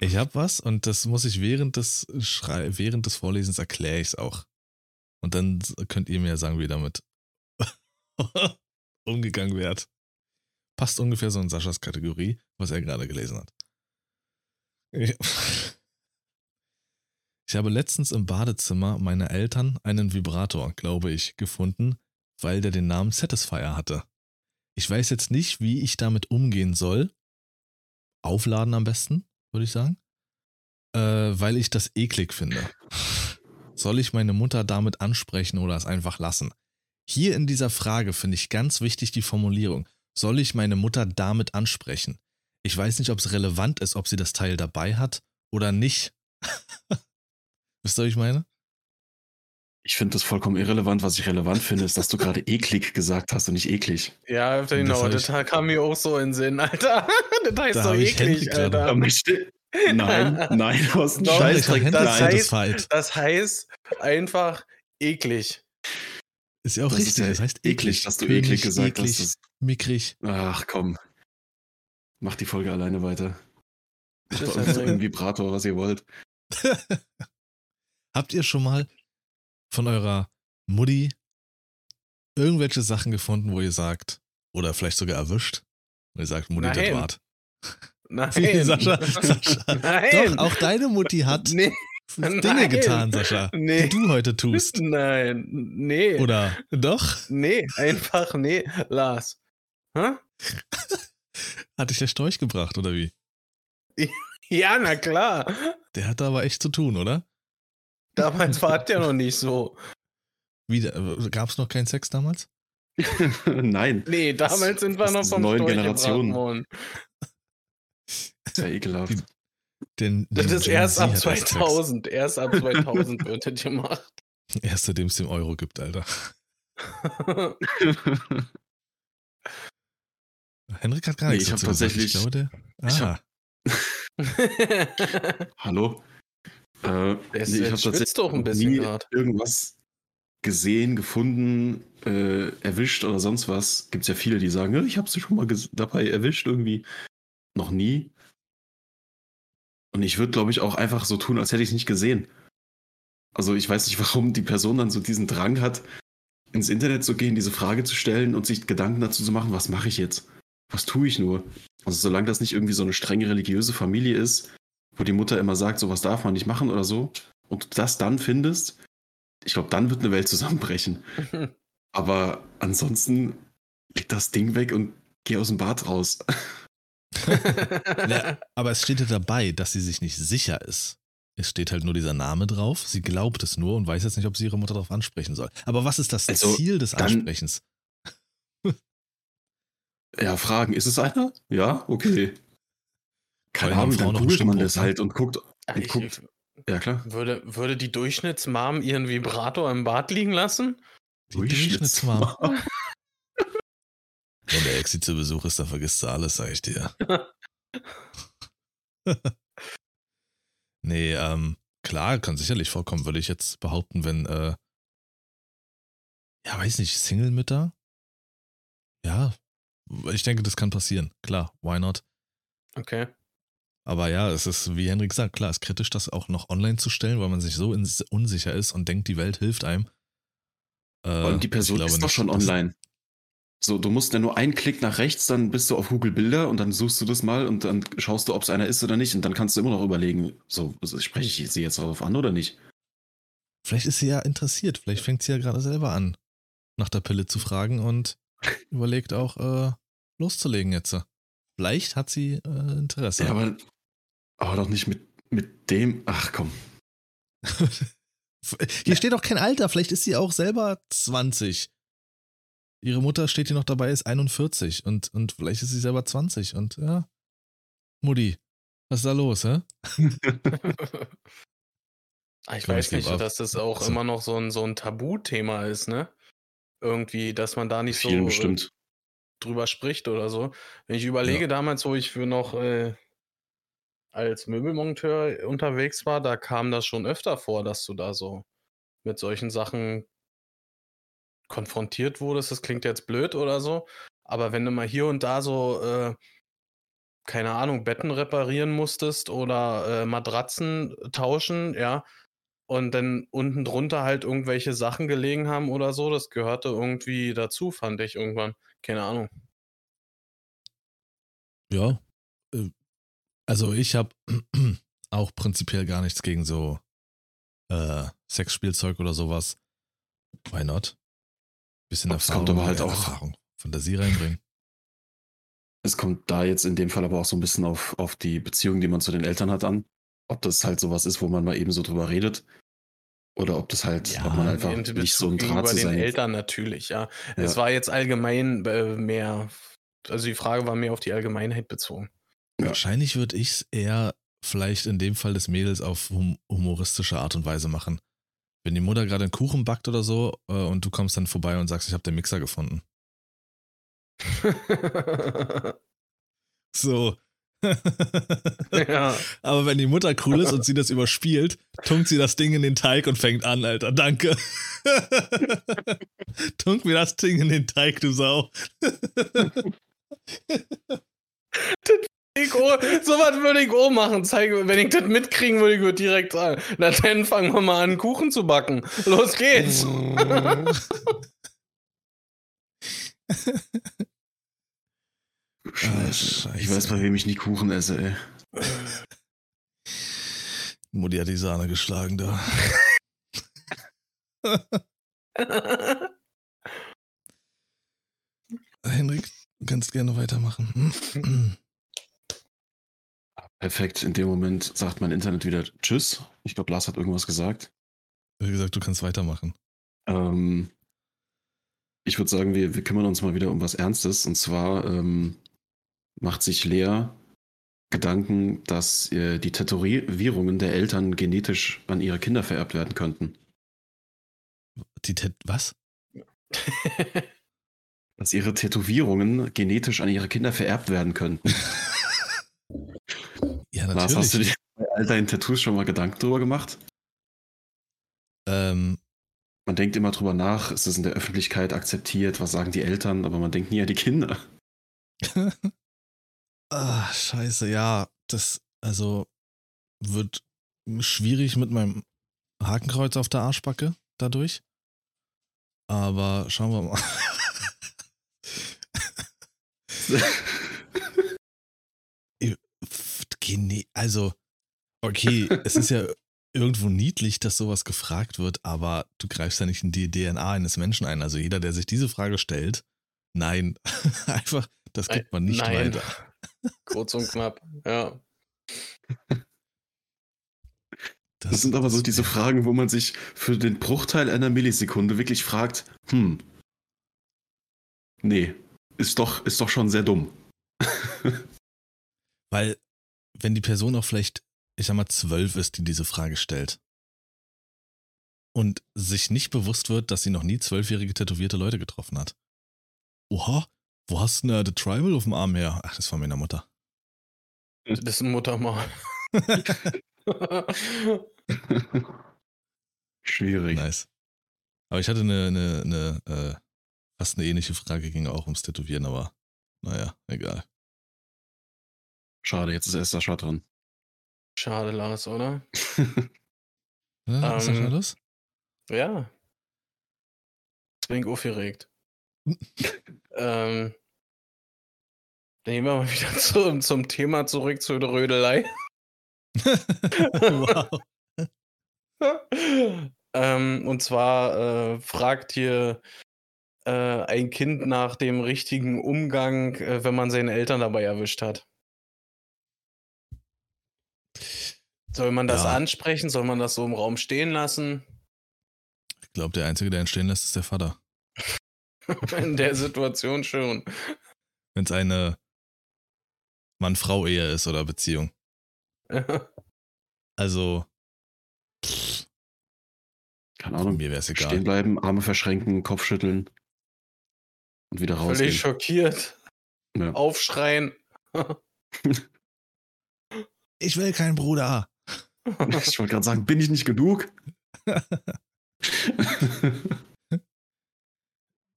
Ich habe was und das muss ich während des Schrei während des Vorlesens erkläre ich es auch. Und dann könnt ihr mir sagen, wie damit umgegangen wird. Passt ungefähr so in Saschas Kategorie, was er gerade gelesen hat. Ich habe letztens im Badezimmer meiner Eltern einen Vibrator, glaube ich, gefunden, weil der den Namen Satisfier hatte. Ich weiß jetzt nicht, wie ich damit umgehen soll. Aufladen am besten, würde ich sagen. Äh, weil ich das eklig finde. Soll ich meine Mutter damit ansprechen oder es einfach lassen? Hier in dieser Frage finde ich ganz wichtig die Formulierung. Soll ich meine Mutter damit ansprechen? Ich weiß nicht, ob es relevant ist, ob sie das Teil dabei hat oder nicht. Wisst ihr, was ich meine? Ich finde das vollkommen irrelevant. Was ich relevant finde, ist, dass du gerade eklig gesagt hast und nicht eklig. Ja, genau. Das, das kam mir auch so in den Sinn, Alter. Das heißt da so eklig, Alter. Nein, nein, aus Doch, Scheißdreck. Das, heißt, das heißt einfach eklig. Ist ja auch das richtig. Ja das heißt eklig, dass du eklig gesagt eklig, hast. Mickrig. Ach komm. Mach die Folge alleine weiter. Macht Das ist doch halt einen Vibrator, was ihr wollt. Habt ihr schon mal von eurer Mutti irgendwelche Sachen gefunden, wo ihr sagt, oder vielleicht sogar erwischt, wo ihr sagt, Mutti, das Nein. wart. Nein. Sascha, Sascha. Nein. Doch, auch deine Mutti hat Nee. Dinge Nein. getan, Sascha, Nee. die du heute tust. Nein. Nee. Oder doch? Nee, einfach nee. Lars. Hä? Hat dich der Storch gebracht, oder wie? Ja, na klar. Der hat da aber echt zu tun, oder? Damals war es ja noch nicht so. Gab es noch keinen Sex damals? Nein, Nee, damals sind wir das noch ist vom neuen Generationen. worden. ist ja ekelhaft. Die- Den, Das den ist Gen erst Z ab hat Sex. 2000. Erst ab 2000 wird das gemacht. Erst seitdem es den Euro gibt, Alter. Henrik hat gar Nee, nichts ich hab dazu gesagt. tatsächlich- Ich glaube, der. ich Ah, Hallo? Äh, Es- nee, ich habe tatsächlich doch ein bisschen nie grad. irgendwas gesehen, gefunden, äh, erwischt oder sonst was. Gibt es ja viele, die sagen, "Ja, ich habe sie schon mal dabei erwischt irgendwie. Noch nie. Und ich würde, glaube ich, auch einfach so tun, als hätte ich es nicht gesehen. Also ich weiß nicht, warum die Person dann so diesen Drang hat, ins Internet zu gehen, diese Frage zu stellen und sich Gedanken dazu zu machen, was mache ich jetzt? Was tue ich nur? Also solange das nicht irgendwie so eine streng religiöse Familie ist, wo die Mutter immer sagt, sowas darf man nicht machen oder so, und du das dann findest, ich glaube, dann wird eine Welt zusammenbrechen. Aber ansonsten leg das Ding weg und geh aus dem Bad raus. Ja, aber es steht ja dabei, dass sie sich nicht sicher ist. Es steht halt nur dieser Name drauf. Sie glaubt es nur und weiß jetzt nicht, ob sie ihre Mutter darauf ansprechen soll. Aber was ist das Also, Ziel des dann- Ansprechens? Ja, fragen, ist es einer? Ja, okay. Keine Ahnung, dann googelt man das halt und guckt. Und Ich, guckt. Ja, klar. würde, würde die Durchschnittsmam ihren Vibrator im Bad liegen lassen? Die Durchschnittsmam. Wenn der Exi zu Besuch ist, dann vergisst du alles, sag ich dir. nee, ähm, klar, kann sicherlich vorkommen, würde ich jetzt behaupten, wenn, äh, ja, weiß nicht, Single-Mütter? Ja, ich denke, das kann passieren. Klar, why not? Okay. Aber ja, es ist, wie Henrik sagt, klar, es ist kritisch, das auch noch online zu stellen, weil man sich so unsicher ist und denkt, die Welt hilft einem. Äh, Und die Person ist doch schon online. So, du musst ja nur einen Klick nach rechts, dann bist du auf Google Bilder und dann suchst du das mal und dann schaust du, ob es einer ist oder nicht und dann kannst du immer noch überlegen, so, also spreche ich sie jetzt darauf an oder nicht? Vielleicht ist sie ja interessiert. Vielleicht fängt sie ja gerade selber an, nach der Pille zu fragen und überlegt auch, äh, loszulegen jetzt. Vielleicht hat sie äh, Interesse. Ja, aber, aber doch nicht mit, mit dem, ach komm. hier steht auch kein Alter. Vielleicht ist sie auch selber 20. Ihre Mutter steht hier noch dabei, ist 41 und, und vielleicht ist sie selber 20 und ja. Mutti, was ist da los, hä? Ah, ich Komm, weiß ich nicht, dass das auch Also. immer noch so ein, so ein Tabuthema ist, ne? Irgendwie, dass man da nicht so Vielen äh, bestimmt. drüber spricht oder so. Wenn ich überlege, Ja. damals, wo ich für noch äh, als Möbelmonteur unterwegs war, da kam das schon öfter vor, dass du da so mit solchen Sachen konfrontiert wurdest. Das klingt jetzt blöd oder so, aber wenn du mal hier und da so äh, keine Ahnung, Betten reparieren musstest oder äh, Matratzen tauschen, ja, und dann unten drunter halt irgendwelche Sachen gelegen haben oder so, das gehörte irgendwie dazu, fand ich irgendwann. Keine Ahnung. Ja. Also ich habe auch prinzipiell gar nichts gegen so äh, Sexspielzeug oder sowas. Why not? Bisschen Es Erfahrung, kommt aber halt äh, auch- Erfahrung, Fantasie reinbringen. Es kommt da jetzt in dem Fall aber auch so ein bisschen auf, auf die Beziehung, die man zu den Eltern hat, an. Ob das halt sowas ist, wo man mal eben so drüber redet. Oder ob das halt, ob man einfach in nicht so ein Draht zu den Eltern natürlich, ja. Ja. Es war jetzt allgemein äh, mehr, also die Frage war mehr auf die Allgemeinheit bezogen. Wahrscheinlich würde ich es eher vielleicht in dem Fall des Mädels auf hum humoristische Art und Weise machen. Wenn die Mutter gerade einen Kuchen backt oder so äh, und du kommst dann vorbei und sagst, ich habe den Mixer gefunden. So. ja. Aber wenn die Mutter cool ist und sie das überspielt, tunkt sie das Ding in den Teig und fängt an, Alter. Danke. Tunk mir das Ding in den Teig, du Sau. Ich, so was würde ich auch machen. Zeig, wenn ich das mitkriegen würde, ich würde direkt sagen, na dann fangen wir mal an, Kuchen zu backen. Los geht's. Scheiße. Ich weiß, bei wem ich nie Kuchen esse, ey. Mutti hat die Sahne geschlagen da. Henrik, du kannst gerne weitermachen. Perfekt. In dem Moment sagt mein Internet wieder Tschüss. Ich glaube, Lars hat irgendwas gesagt. Wie gesagt, du kannst weitermachen. Ähm, ich würde sagen, wir, wir kümmern uns mal wieder um was Ernstes. Und zwar ähm, macht sich Lea Gedanken, dass äh, die Tätowierungen der Eltern genetisch an ihre Kinder vererbt werden könnten. Die Tet was? Dass ihre Tätowierungen genetisch an ihre Kinder vererbt werden könnten. Lars, hast du natürlich. dir bei all deinen Tattoos schon mal Gedanken drüber gemacht? Ähm, Man denkt immer drüber nach, ist es in der Öffentlichkeit akzeptiert, was sagen die Eltern, aber man denkt nie an die Kinder. ah, scheiße, ja, das, also, wird schwierig mit meinem Hakenkreuz auf der Arschbacke dadurch. Aber schauen wir mal. Gene- Also, okay, es ist ja irgendwo niedlich, dass sowas gefragt wird, aber du greifst ja nicht in die DNA eines Menschen ein. Also jeder, der sich diese Frage stellt, nein, einfach, das gibt man nicht Nein. weiter. Kurz und knapp, ja. Das sind aber so diese Fragen, wo man sich für den Bruchteil einer Millisekunde wirklich fragt, hm, nee, ist doch, ist doch schon sehr dumm. Weil, wenn die Person auch vielleicht, ich sag mal, zwölf ist, die diese Frage stellt und sich nicht bewusst wird, dass sie noch nie zwölfjährige tätowierte Leute getroffen hat. Oha, wo hast du denn The Tribal auf dem Arm her? Ach, das von meiner Mutter. Das ist ein Muttermal. Schwierig. nice. Aber ich hatte eine, eine, eine äh, fast eine ähnliche Frage, ging auch ums Tätowieren, aber naja, egal. Schade, jetzt ist erst Sascha dran. Schade, Lars, oder? Ja, ist das Ähm, los? Ja. Jetzt bin ich aufgeregt. ähm, dann gehen wir mal wieder zum, zum Thema zurück zur Rödelei. wow. ähm, und zwar äh, fragt hier äh, ein Kind nach dem richtigen Umgang, äh, wenn man seine Eltern dabei erwischt hat. Soll man das Ja. ansprechen? Soll man das so im Raum stehen lassen? Ich glaube, der Einzige, der entstehen lässt, ist der Vater. In der Situation schon. Wenn es eine Mann-Frau-Ehe ist oder Beziehung. Also, Keine von Ahnung. mir wäre es Stehen egal. bleiben, Arme verschränken, Kopf schütteln und wieder rausgehen. Völlig schockiert. Ja. Aufschreien. Ich will keinen Bruder. Ich wollte gerade sagen, bin ich nicht genug?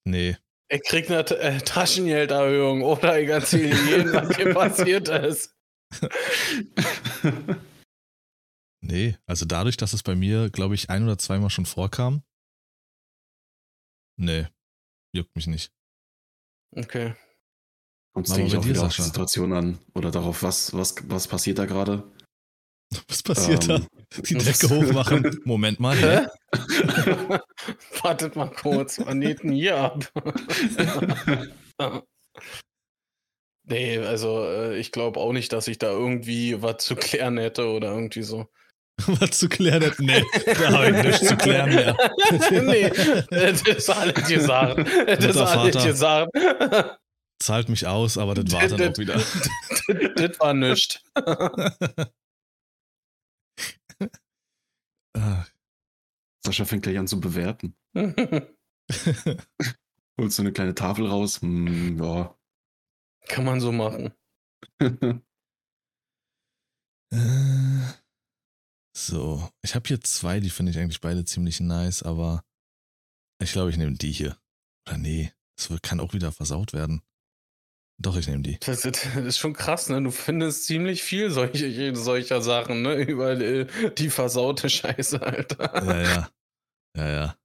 Nee, Er kriegt eine äh, Taschengelderhöhung oder ich erzähle jedem, was hier passiert ist. Nee, also dadurch, dass es bei mir, glaube ich, ein oder zweimal schon vorkam. Nee, juckt mich nicht. Okay. Kommt es, denke ich, auch wieder auf die Situation an oder darauf, was, was, was passiert da gerade? Was passiert ähm, da? Die Decke hochmachen. Moment mal. Hä? Wartet mal kurz, denn hier ab? nee, also äh, ich glaube auch nicht, dass ich da irgendwie was zu klären hätte oder irgendwie so. was zu klären hätte? Nee, da habe ich nichts zu klären mehr. nee, das war alles gesagt. Das war alles gesagt. Zahlt mich aus, aber das war dann auch wieder. Das war nichts. Ah. Sascha fängt gleich an zu bewerten. Holst du eine kleine Tafel raus? Hm, ja. Kann man so machen. Äh, so, ich habe hier zwei, die finde ich eigentlich beide ziemlich nice, aber ich glaube, ich nehme die hier. Oder nee, das kann auch wieder versaut werden. Doch, ich nehme die. Das, das, ist schon krass, ne? Du findest ziemlich viel solche, solcher Sachen, ne? Über die, die versaute Scheiße, Alter. Ja, ja. Ja, ja.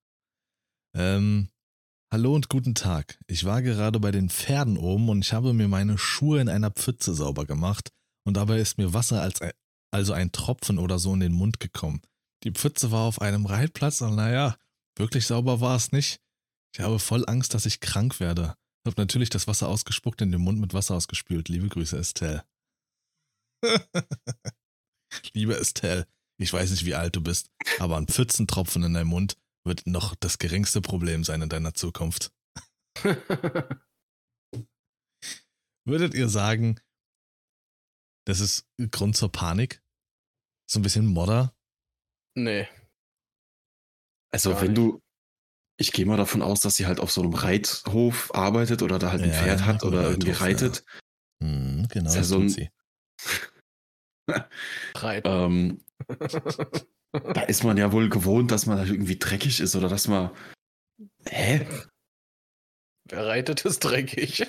Ähm, hallo und guten Tag. Ich war gerade bei den Pferden oben und ich habe mir meine Schuhe in einer Pfütze sauber gemacht und dabei ist mir Wasser als ein, also ein Tropfen oder so in den Mund gekommen. Die Pfütze war auf einem Reitplatz und naja, wirklich sauber war es nicht. Ich habe voll Angst, dass ich krank werde. Hab natürlich das Wasser ausgespuckt, in den Mund mit Wasser ausgespült. Liebe Grüße, Estelle. Liebe Estelle, ich weiß nicht, wie alt du bist, aber ein Pfützentropfen in deinem Mund wird noch das geringste Problem sein in deiner Zukunft. Würdet ihr sagen, das ist Grund zur Panik? So ein bisschen Modder? Nee. Also, wenn du, ich gehe mal davon aus, dass sie halt auf so einem Reithof arbeitet oder da halt ein ja, Pferd hat oder Reithof, irgendwie reitet. Ja. Hm, genau, das, das so ein, sie. ähm, da ist man ja wohl gewohnt, dass man halt irgendwie dreckig ist oder dass man. Hä? Wer reitet, ist dreckig.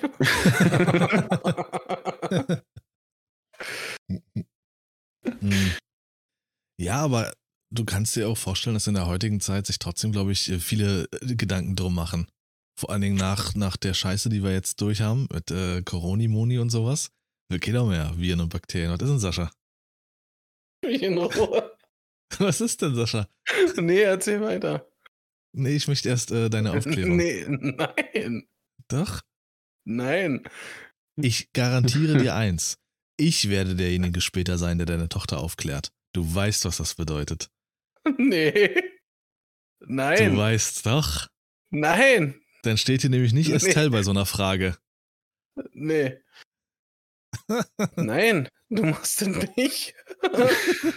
hm. Ja, aber du kannst dir auch vorstellen, dass in der heutigen Zeit sich trotzdem, glaube ich, viele äh, Gedanken drum machen. Vor allen Dingen nach, nach der Scheiße, die wir jetzt durch haben, mit äh, Coroni-Moni und sowas. Geht auch mehr Viren und Bakterien. Was ist denn, Sascha? Ruhe. Was ist denn, Sascha? Nee, erzähl weiter. Nee, ich möchte erst äh, deine Aufklärung. Nee, nein. Doch? Nein. Ich garantiere dir eins. Ich werde derjenige später sein, der deine Tochter aufklärt. Du weißt, was das bedeutet. Nee. Nein. Du weißt doch. Nein. Dann steht hier nämlich nicht Estelle nee. bei so einer Frage. Nee. Nein, du machst es nicht.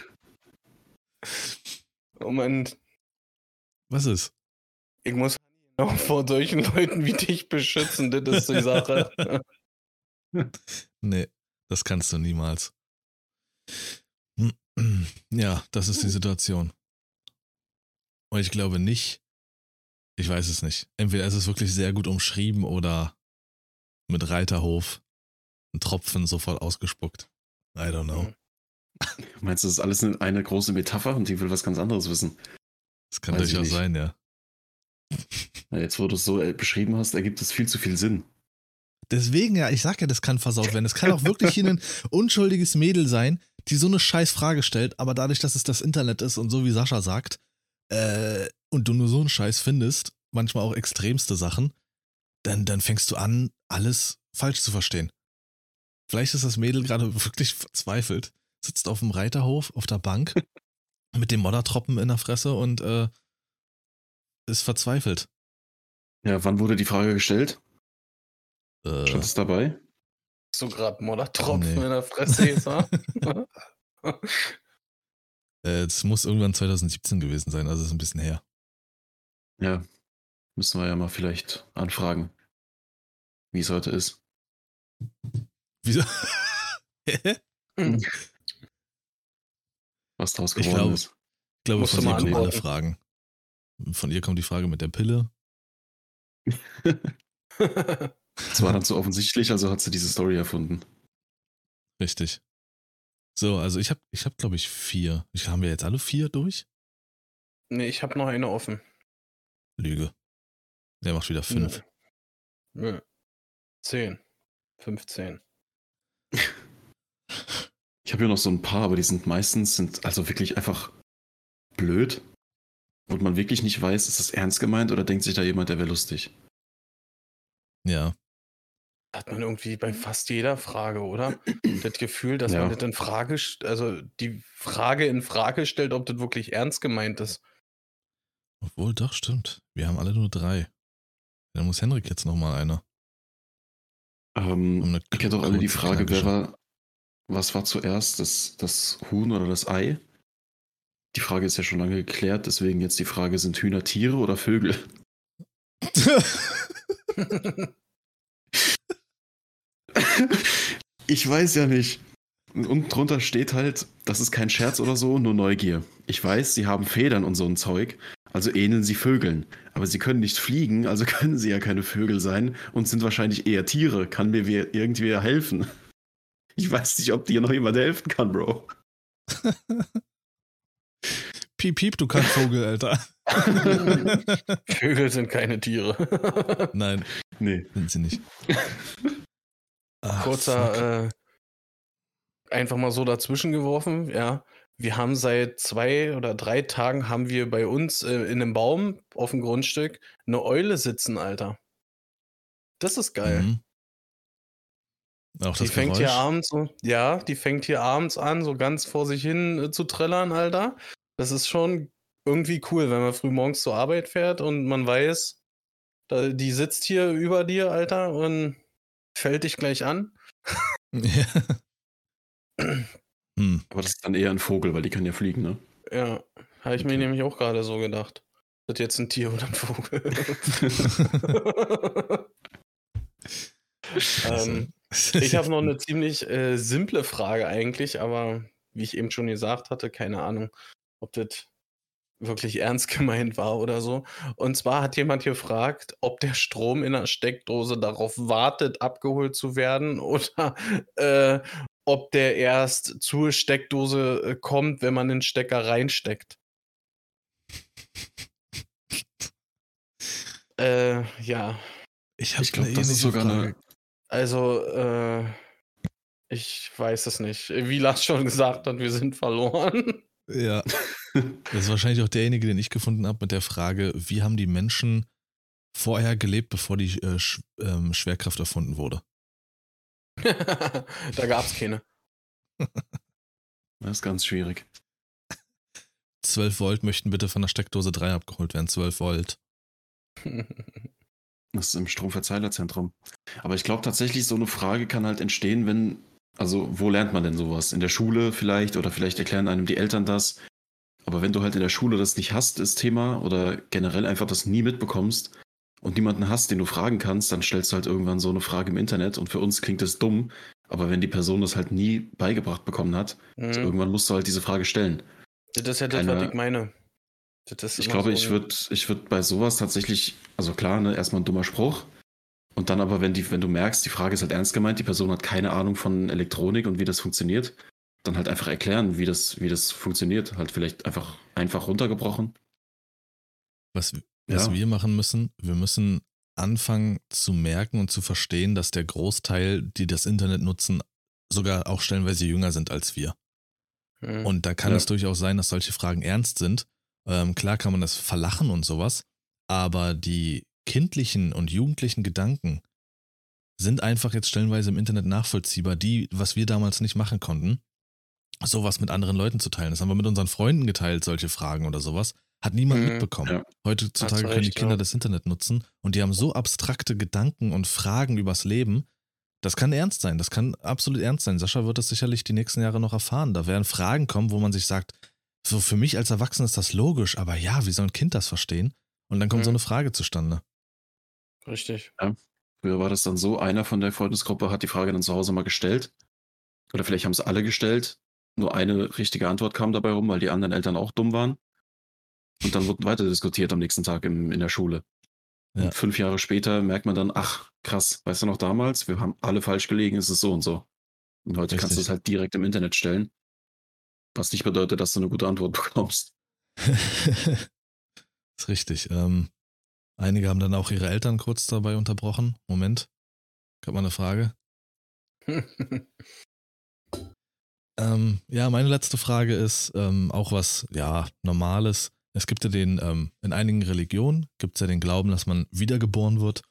oh Mann. Was ist? Ich muss noch vor solchen Leuten wie dich beschützen, das ist die Sache. nee, das kannst du niemals. Ja, das ist die Situation. Und ich glaube nicht, ich weiß es nicht. Entweder ist es wirklich sehr gut umschrieben oder mit Reiterhof ein Tropfen sofort ausgespuckt. I don't know. Meinst du, das ist alles eine große Metapher und die will was ganz anderes wissen? Das kann durchaus sein, ja. Jetzt, wo du es so äh, beschrieben hast, ergibt es viel zu viel Sinn. Deswegen, ja, ich sag ja, das kann versaut werden. Es kann auch wirklich hier ein unschuldiges Mädel sein, die so eine scheiß Frage stellt, aber dadurch, dass es das Internet ist und so wie Sascha sagt, äh, und du nur so einen Scheiß findest, manchmal auch extremste Sachen, dann, dann fängst du an, alles falsch zu verstehen. Vielleicht ist das Mädel gerade wirklich verzweifelt, sitzt auf dem Reiterhof auf der Bank mit dem Moddertroppen in der Fresse und äh, ist verzweifelt. Ja, wann wurde die Frage gestellt? Äh, Stand es dabei? so gerade Moddertropfen nee. in der Fresse jetzt, Es muss irgendwann 2017 gewesen sein, also ist ein bisschen her. Ja, müssen wir ja mal vielleicht anfragen, wie es heute ist. Wieso? Was daraus geworden ich glaub, ist. Ich glaube, von ihr kommen alle Fragen. Von ihr kommt die Frage mit der Pille. Das war dann so offensichtlich, also hat sie diese Story erfunden. Richtig. So, also ich habe, ich hab, glaube ich, vier. Ich, haben wir jetzt alle vier durch? Nee, ich habe noch eine offen. Lüge. Der macht wieder fünf. Nö. Nö. Zehn. 15. Ich habe hier noch so ein paar, aber die sind meistens sind also wirklich einfach blöd. Und man wirklich nicht weiß, ist das ernst gemeint oder denkt sich da jemand, der wäre lustig. Ja. Hat man irgendwie bei fast jeder Frage, oder? das Gefühl, dass ja. man das in Frage, also die Frage in Frage stellt, ob das wirklich ernst gemeint ist. Obwohl, doch, stimmt. Wir haben alle nur drei. Dann muss Henrik jetzt nochmal einer. Ähm, um ich kenne doch alle die Frage, wer war, was war zuerst, das, das Huhn oder das Ei? Die Frage ist ja schon lange geklärt, deswegen jetzt die Frage, sind Hühner Tiere oder Vögel? ich weiß ja nicht. Und drunter steht halt, das ist kein Scherz oder so, nur Neugier. Ich weiß, sie haben Federn und so ein Zeug, also ähneln sie Vögeln. Aber sie können nicht fliegen, also können sie ja keine Vögel sein und sind wahrscheinlich eher Tiere. Kann mir irgendwie helfen? Ich weiß nicht, ob dir noch jemand helfen kann, Bro. piep, piep, du kannst Vogel, Alter. Vögel sind keine Tiere. Nein. Nee. Sind sie nicht. Ach, Kurzer, äh, einfach mal so dazwischen geworfen, ja. Wir haben seit zwei oder drei Tagen haben wir bei uns äh, in einem Baum auf dem Grundstück eine Eule sitzen, Alter. Das ist geil. Mhm. Auch die fängt hier abends so, ja, die fängt hier abends an, so ganz vor sich hin äh, zu trällern, Alter. Das ist schon irgendwie cool, wenn man früh morgens zur Arbeit fährt und man weiß, da, die sitzt hier über dir, Alter, und fällt dich gleich an. Ja. hm. Aber das ist dann eher ein Vogel, weil die kann ja fliegen, ne? Ja, habe ich okay. mir nämlich auch gerade so gedacht. Ist das jetzt ein Tier oder ein Vogel? ähm, ich habe noch eine ziemlich äh, simple Frage eigentlich, aber wie ich eben schon gesagt hatte, keine Ahnung, ob das wirklich ernst gemeint war oder so. Und zwar hat jemand gefragt, ob der Strom in der Steckdose darauf wartet, abgeholt zu werden oder äh, ob der erst zur Steckdose äh, kommt, wenn man den Stecker reinsteckt. äh, ja. Ich, ich glaube, das ist sogar Frage. eine. Also, äh, ich weiß es nicht. Wie Lars schon gesagt hat, wir sind verloren. Ja. Das ist wahrscheinlich auch derjenige, den ich gefunden habe mit der Frage, wie haben die Menschen vorher gelebt, bevor die äh, Sch ähm, Schwerkraft erfunden wurde? da gab es keine. Das ist ganz schwierig. 12 Volt möchten bitte von der Steckdose 3 abgeholt werden. 12 Volt. Das ist im Stromverzeilerzentrum. Aber ich glaube tatsächlich, so eine Frage kann halt entstehen, wenn also, wo lernt man denn sowas? In der Schule vielleicht oder vielleicht erklären einem die Eltern das. Aber wenn du halt in der Schule das nicht hast, das Thema, oder generell einfach das nie mitbekommst und niemanden hast, den du fragen kannst, dann stellst du halt irgendwann so eine Frage im Internet und für uns klingt das dumm. Aber wenn die Person das halt nie beigebracht bekommen hat, mhm. also irgendwann musst du halt diese Frage stellen. Das ist ja das, Keine, was ich meine. ich glaube, so ich würde ich würd bei sowas tatsächlich, also klar, ne, erstmal ein dummer Spruch, und dann aber, wenn, die, wenn du merkst, die Frage ist halt ernst gemeint, die Person hat keine Ahnung von Elektronik und wie das funktioniert, dann halt einfach erklären, wie das, wie das funktioniert. Halt vielleicht einfach, einfach runtergebrochen. Was, was ja. wir machen müssen, wir müssen anfangen zu merken und zu verstehen, dass der Großteil, die das Internet nutzen, sogar auch stellenweise jünger sind als wir. Mhm. Und da kann ja. es durchaus sein, dass solche Fragen ernst sind. Ähm, klar kann man das verlachen und sowas, aber die kindlichen und jugendlichen Gedanken sind einfach jetzt stellenweise im Internet nachvollziehbar, die, was wir damals nicht machen konnten, sowas mit anderen Leuten zu teilen. Das haben wir mit unseren Freunden geteilt, solche Fragen oder sowas. Hat niemand mhm, mitbekommen. Ja. Heutzutage können die Kinder ja. das Internet nutzen und die haben so abstrakte Gedanken und Fragen übers Leben. Das kann ernst sein, das kann absolut ernst sein. Sascha wird das sicherlich die nächsten Jahre noch erfahren. Da werden Fragen kommen, wo man sich sagt, so für mich als Erwachsener ist das logisch, aber ja, wie soll ein Kind das verstehen? Und dann kommt mhm. so eine Frage zustande. Richtig. Ja. Früher war das dann so, einer von der Freundesgruppe hat die Frage dann zu Hause mal gestellt. Oder vielleicht haben es alle gestellt. Nur eine richtige Antwort kam dabei rum, weil die anderen Eltern auch dumm waren. Und dann wurde weiter diskutiert am nächsten Tag im, in der Schule. Ja. Und fünf Jahre später merkt man dann, ach, krass, weißt du noch damals, wir haben alle falsch gelegen, ist es so und so. Und heute Richtig. kannst du es halt direkt im Internet stellen. Was nicht bedeutet, dass du eine gute Antwort bekommst. ist richtig. Ähm, einige haben dann auch ihre Eltern kurz dabei unterbrochen. Moment. Ich habe mal eine Frage. ähm, ja, meine letzte Frage ist ähm, auch was, ja, Normales. Es gibt ja den, ähm, in einigen Religionen gibt es ja den Glauben, dass man wiedergeboren wird.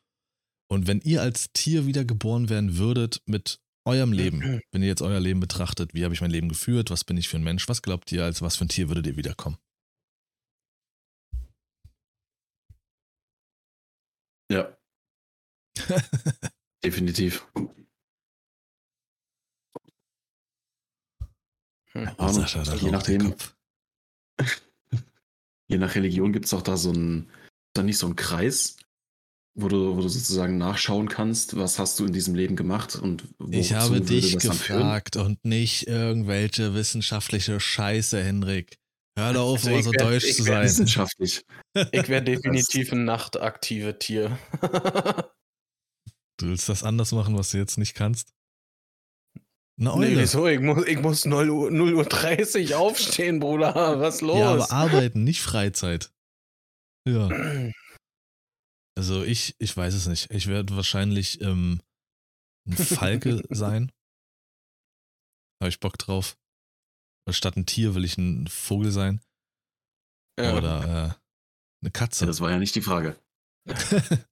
Und wenn ihr als Tier wiedergeboren werden würdet mit eurem Leben, wenn ihr jetzt euer Leben betrachtet, wie habe ich mein Leben geführt, was bin ich für ein Mensch, was glaubt ihr, als was für ein Tier würdet ihr wiederkommen? Ja. Definitiv. Hm. Ahnung, Sascha, je nachdem. je nach Religion gibt es auch da so ein, dann nicht so ein Kreis, wo du, wo du sozusagen nachschauen kannst, was hast du in diesem Leben gemacht und Ich habe dich gefragt und nicht irgendwelche wissenschaftliche Scheiße, Henrik. Hör doch auf, also immer so wär, deutsch zu sein. Wissenschaftlich. Ich wäre definitiv ein nachtaktive Tier. du willst das anders machen, was du jetzt nicht kannst? Eine Eule. Nee, wieso? Ich muss, ich muss 0 Uhr, 0 Uhr 30 aufstehen, Bruder. Was los? Ja, aber arbeiten, nicht Freizeit. Ja. Also ich, ich weiß es nicht. Ich werde wahrscheinlich ähm, ein Falke sein. Habe ich Bock drauf. Statt ein Tier will ich ein Vogel sein. Ja. Oder äh, eine Katze. Ja, das war ja nicht die Frage.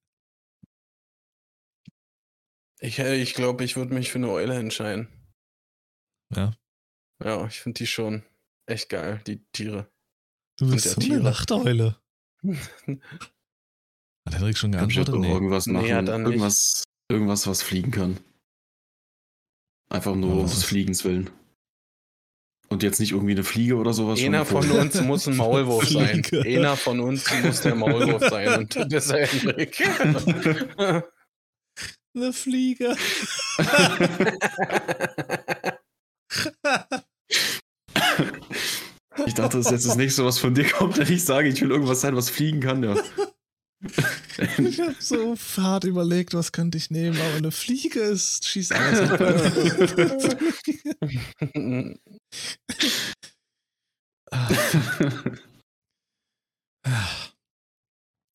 ich äh, ich glaube, ich würde mich für eine Eule entscheiden. Ja. Ja, ich finde die schon echt geil, die Tiere. Du bist so Tiere. eine Nachteule. Hat Henrik schon geantwortet? Nee. Irgendwas machen, nee, irgendwas, irgendwas, was fliegen kann. Einfach nur um des Fliegens willen. Und jetzt nicht irgendwie eine Fliege oder sowas. Einer von uns muss ein Maulwurf sein. Einer von uns muss der Maulwurf sein. Und das ist Henrik. eine Fliege. Ich dachte, dass jetzt das nächste, was von dir kommt, wenn ich sage, ich will irgendwas sein, was fliegen kann. Ja. ich habe so hart überlegt, was könnte ich nehmen, aber eine Fliege ist, schießt alles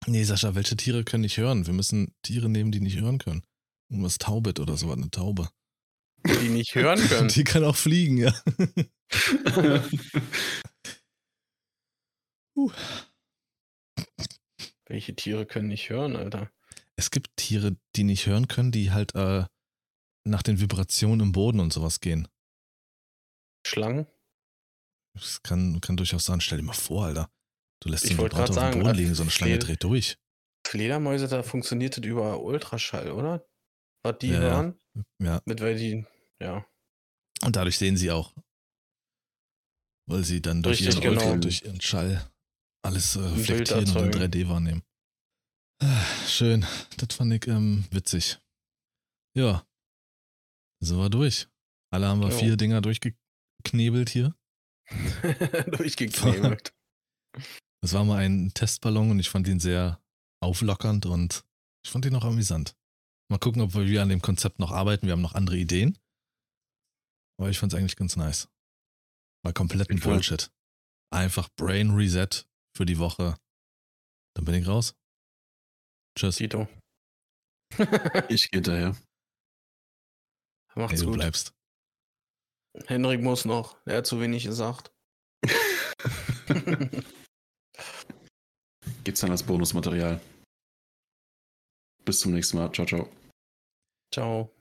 Nee, Sascha, welche Tiere können nicht hören? Wir müssen Tiere nehmen, die nicht hören können. Irgendwas Taubet oder so, eine Taube. Die nicht hören können. Die kann auch fliegen, ja. uh. Welche Tiere können nicht hören, Alter? Es gibt Tiere, die nicht hören können, die halt äh, nach den Vibrationen im Boden und sowas gehen. Schlangen? Das kann, kann durchaus sein. Stell dir mal vor, Alter. Du lässt den Vibrator auf dem Boden liegen, so eine Schlange dreht durch. Fledermäuse, da funktioniert das über Ultraschall, oder? Was die ja, hören? Ja. Mit weil die, ja. Und dadurch sehen sie auch. Weil sie dann durch, ihren, genau. durch ihren Schall alles äh, reflektieren und in 3D wahrnehmen. Ah, schön. Das fand ich ähm, witzig. Ja. So war durch. Alle haben wir jo. vier Dinger durchgeknebelt hier. durchgeknebelt. Das war mal ein Testballon und ich fand ihn sehr auflockernd und ich fand ihn auch amüsant. Mal gucken, ob wir an dem Konzept noch arbeiten. Wir haben noch andere Ideen. Aber ich fand es eigentlich ganz nice. War kompletten Bullshit. Einfach Brain Reset für die Woche. Dann bin ich raus. Tschüss. Tito. ich gehe daher. Macht's hey, du gut. bleibst. Henrik muss noch. Er hat zu wenig gesagt. Gibt's dann als Bonusmaterial. Bis zum nächsten Mal. Ciao, ciao. Ciao.